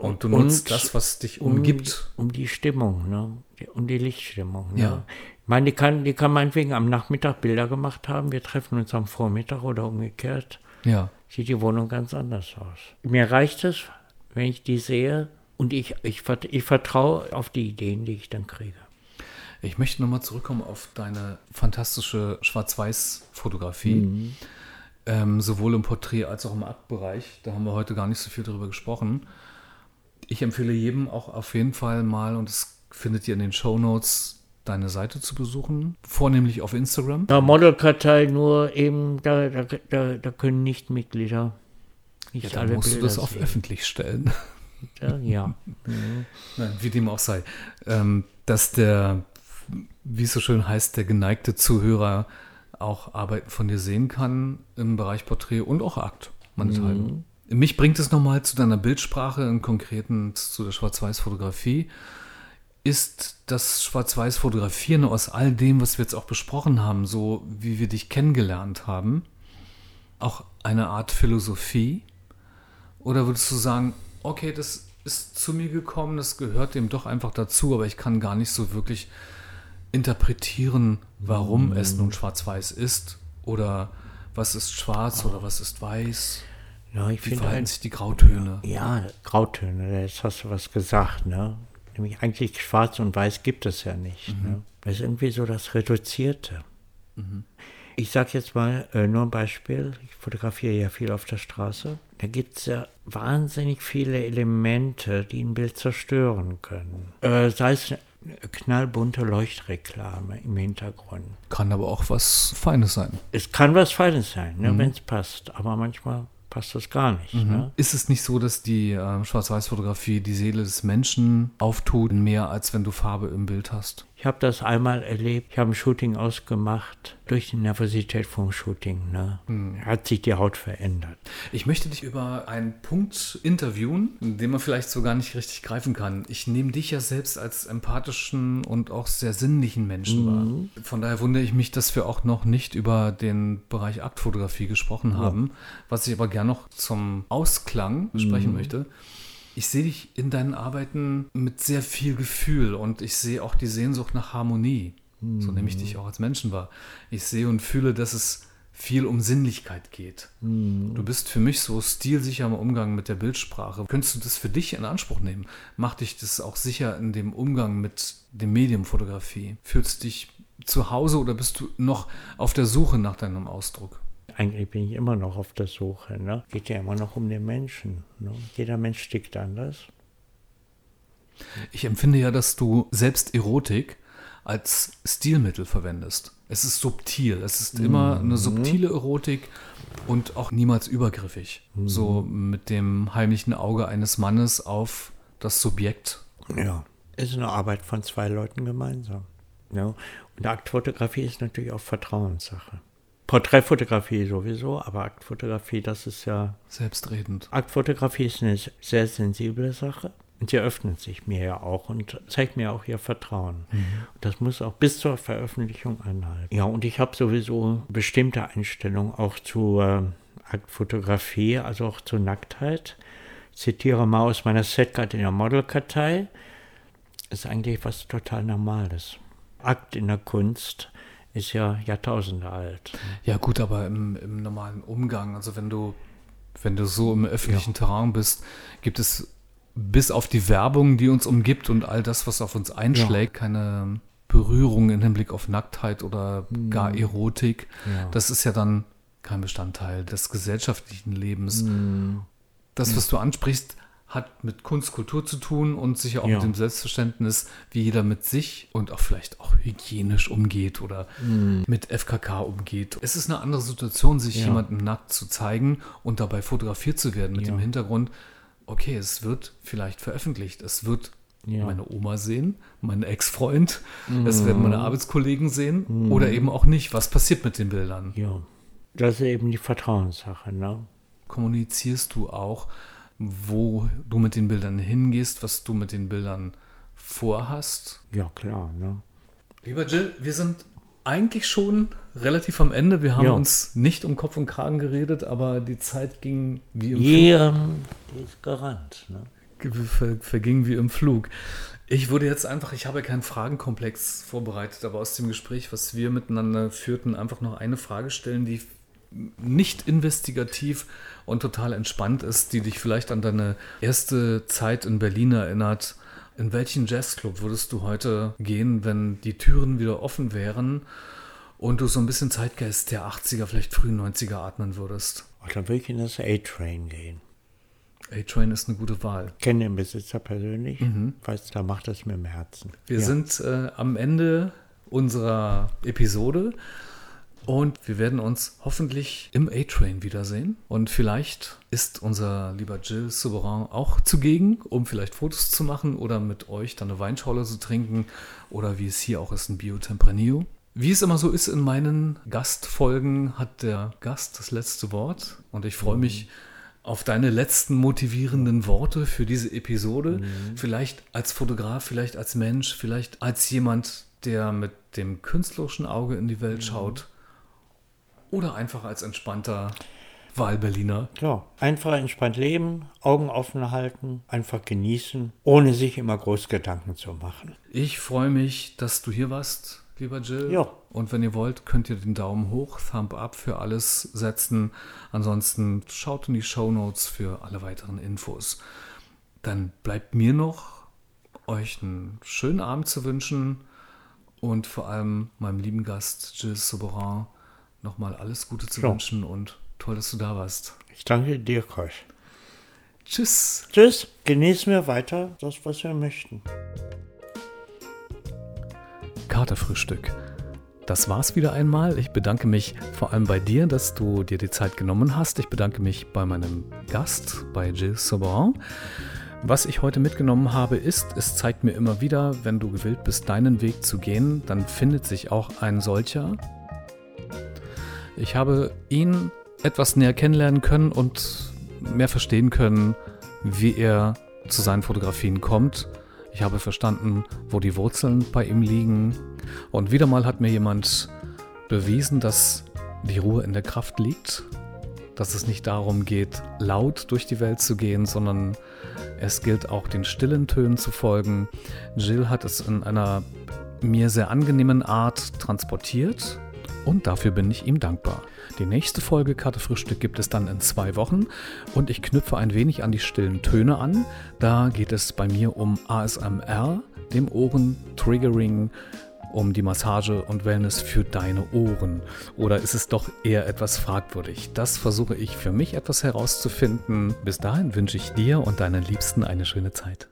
Und du Und nutzt das, was dich umgibt. Um, um die Stimmung, ne? Die- um die Lichtstimmung. Ne? Ja. Ich meine, die kann, die kann meinetwegen am Nachmittag Bilder gemacht haben, wir treffen uns am Vormittag oder umgekehrt. Ja. Sieht die Wohnung ganz anders aus. Mir reicht es, wenn ich die sehe und ich, ich, ich vertraue auf die Ideen, die ich dann kriege. Ich möchte nochmal zurückkommen auf deine fantastische Schwarz-Weiß-Fotografie. Ähm, sowohl im Porträt als auch im Aktbereich. Da haben wir heute gar nicht so viel darüber gesprochen. Ich empfehle jedem auch auf jeden Fall mal, und das findet ihr in den Show Notes, deine Seite zu besuchen. Vornehmlich auf Instagram. Da Modelkartei nur eben, da, da, da, da können nicht Mitglieder nicht Ja, dann musst du Bilder das auf sehen. öffentlich stellen. Ja. Nein, wie dem auch sei. Ähm, dass der, wie es so schön heißt, der geneigte Zuhörer auch Arbeiten von dir sehen kann im Bereich Porträt und auch Akt, meinethalben. Mhm. Mich bringt es nochmal zu deiner Bildsprache, im Konkreten zu der Schwarz-Weiß-Fotografie. Ist das Schwarz-Weiß-Fotografieren aus all dem, was wir jetzt auch besprochen haben, so wie wir dich kennengelernt haben, auch eine Art Philosophie? Oder würdest du sagen, okay, das ist zu mir gekommen, das gehört dem doch einfach dazu, aber ich kann gar nicht so wirklich interpretieren, warum mhm. es nun schwarz-weiß ist oder was ist schwarz oder was ist weiß. Ja, ich Wie verhalten halt, sich die Grautöne? Ja, Grautöne, jetzt hast du was gesagt, ne? Nämlich eigentlich schwarz und weiß gibt es ja nicht. Mhm. Ne? Das ist irgendwie so das Reduzierte. Mhm. Ich sage jetzt mal äh, nur ein Beispiel. Ich fotografiere ja viel auf der Straße. Da gibt es ja wahnsinnig viele Elemente, die ein Bild zerstören können. Äh, sei es eine knallbunte Leuchtreklame im Hintergrund. Kann aber auch was Feines sein. Es kann was Feines sein, ne, mhm. wenn es passt. Aber manchmal passt das gar nicht. Mhm. Ne? Ist es nicht so, dass die äh, Schwarz-Weiß-Fotografie die Seele des Menschen auftut, mehr als wenn du Farbe im Bild hast? Ich habe das einmal erlebt. Ich habe ein Shooting ausgemacht. Durch die Nervosität vom Shooting ne, hm. hat sich die Haut verändert. Ich möchte dich über einen Punkt interviewen, den man vielleicht so gar nicht richtig greifen kann. Ich nehme dich ja selbst als empathischen und auch sehr sinnlichen Menschen mhm. wahr. Von daher wundere ich mich, dass wir auch noch nicht über den Bereich Aktfotografie gesprochen ja. haben, was ich aber gerne noch zum Ausklang mhm. möchte ich sehe dich in deinen Arbeiten mit sehr viel Gefühl und ich sehe auch die Sehnsucht nach Harmonie. Mhm. So nehme ich dich auch als Menschen wahr. Ich sehe und fühle, dass es viel um Sinnlichkeit geht. Mhm. Du bist für mich so stilsicher im Umgang mit der Bildsprache. Könntest du das für dich in Anspruch nehmen? Macht dich das auch sicher in dem Umgang mit dem Medium Fotografie? Fühlst du dich zu Hause oder bist du noch auf der Suche nach deinem Ausdruck? Eigentlich bin ich immer noch auf der Suche. Ne? Geht ja immer noch um den Menschen. Ne? Jeder Mensch tickt anders. Ich empfinde ja, dass du selbst Erotik als Stilmittel verwendest. Es ist subtil. Es ist mhm. immer eine subtile Erotik und auch niemals übergriffig. Mhm. So mit dem heimlichen Auge eines Mannes auf das Subjekt. Ja, es ist eine Arbeit von zwei Leuten gemeinsam. Ja. Und Aktfotografie ist natürlich auch Vertrauenssache. Porträtfotografie sowieso, aber Aktfotografie, das ist ja. Selbstredend. Aktfotografie ist eine sehr sensible Sache. Und sie öffnet sich mir ja auch und zeigt mir auch ihr Vertrauen. Mhm. Das muss auch bis zur Veröffentlichung anhalten. Ja, und ich habe sowieso bestimmte Einstellungen auch zu äh, Aktfotografie, also auch zur Nacktheit. Ich zitiere mal aus meiner Setcard in der Modelkartei. Ist eigentlich was total Normales. Akt in der Kunst ist ja Jahrtausende alt. Ja gut, aber im, im normalen Umgang, also wenn du, wenn du so im öffentlichen ja. Terrain bist, gibt es bis auf die Werbung, die uns umgibt und all das, was auf uns einschlägt, ja. keine Berührung im Hinblick auf Nacktheit oder gar mhm. Erotik. Ja. Das ist ja dann kein Bestandteil des gesellschaftlichen Lebens. Mhm. Das, was du ansprichst, hat mit Kunst, Kultur zu tun und sicher auch ja. mit dem Selbstverständnis, wie jeder mit sich und auch vielleicht auch hygienisch umgeht oder mm. mit FKK umgeht. Es ist eine andere Situation, sich ja. jemandem nackt zu zeigen und dabei fotografiert zu werden mit ja. dem Hintergrund, okay, es wird vielleicht veröffentlicht, es wird meine Oma sehen, mein Ex-Freund, mm. es werden meine Arbeitskollegen sehen mm. oder eben auch nicht. Was passiert mit den Bildern? Ja, das ist eben die Vertrauenssache. Ne? Kommunizierst du auch wo du mit den Bildern hingehst, was du mit den Bildern vorhast. Ja, klar. Ne? Lieber Jill, wir sind eigentlich schon relativ am Ende. Wir haben ja. uns nicht um Kopf und Kragen geredet, aber die Zeit ging wie im yeah, Flug. Die ist gerannt. Ne? Ver, verging wie im Flug. Ich würde jetzt einfach, ich habe keinen Fragenkomplex vorbereitet, aber aus dem Gespräch, was wir miteinander führten, einfach noch eine Frage stellen, die nicht investigativ und total entspannt ist, die dich vielleicht an deine erste Zeit in Berlin erinnert. In welchen Jazzclub würdest du heute gehen, wenn die Türen wieder offen wären und du so ein bisschen Zeitgeist der 80er, vielleicht frühen 90er atmen würdest? Oh, dann würde ich in das A-Train gehen. A-Train ist eine gute Wahl. Ich kenne den Besitzer persönlich, mhm. weiß, da macht es mir im Herzen. Wir ja. sind äh, am Ende unserer Episode. Und wir werden uns hoffentlich im A-Train wiedersehen. Und vielleicht ist unser lieber Jill Souverain auch zugegen, um vielleicht Fotos zu machen oder mit euch dann eine Weinschorle zu trinken oder wie es hier auch ist, ein Bio-Tempranillo. Wie es immer so ist in meinen Gastfolgen, hat der Gast das letzte Wort. Und ich freue mich auf deine letzten motivierenden Worte für diese Episode. Mhm. Vielleicht als Fotograf, vielleicht als Mensch, vielleicht als jemand, der mit dem künstlerischen Auge in die Welt mhm. schaut oder einfach als entspannter Wahlberliner. Ja, einfach entspannt leben, Augen offen halten, einfach genießen, ohne sich immer groß Gedanken zu machen. Ich freue mich, dass du hier warst, lieber Jill. Ja. Und wenn ihr wollt, könnt ihr den Daumen hoch, Thumb up für alles setzen. Ansonsten schaut in die Show Notes für alle weiteren Infos. Dann bleibt mir noch, euch einen schönen Abend zu wünschen und vor allem meinem lieben Gast Jill Soberan nochmal alles Gute zu ja. wünschen und toll, dass du da warst. Ich danke dir, Koch. Tschüss. Tschüss. Genießen wir weiter das, was wir möchten. Katerfrühstück. Das war's wieder einmal. Ich bedanke mich vor allem bei dir, dass du dir die Zeit genommen hast. Ich bedanke mich bei meinem Gast, bei Jill Sauberin. Was ich heute mitgenommen habe, ist, es zeigt mir immer wieder, wenn du gewillt bist, deinen Weg zu gehen, dann findet sich auch ein solcher. Ich habe ihn etwas näher kennenlernen können und mehr verstehen können, wie er zu seinen Fotografien kommt. Ich habe verstanden, wo die Wurzeln bei ihm liegen. Und wieder mal hat mir jemand bewiesen, dass die Ruhe in der Kraft liegt, dass es nicht darum geht, laut durch die Welt zu gehen, sondern es gilt auch den stillen Tönen zu folgen. Jill hat es in einer mir sehr angenehmen Art transportiert und dafür bin ich ihm dankbar. Die nächste Folge Karte Frühstück gibt es dann in zwei Wochen und ich knüpfe ein wenig an die stillen Töne an. Da geht es bei mir um ASMR, dem Ohren-Triggering, um die Massage und Wellness für deine Ohren? Oder ist es doch eher etwas fragwürdig? Das versuche ich für mich etwas herauszufinden. Bis dahin wünsche ich dir und deinen Liebsten eine schöne Zeit.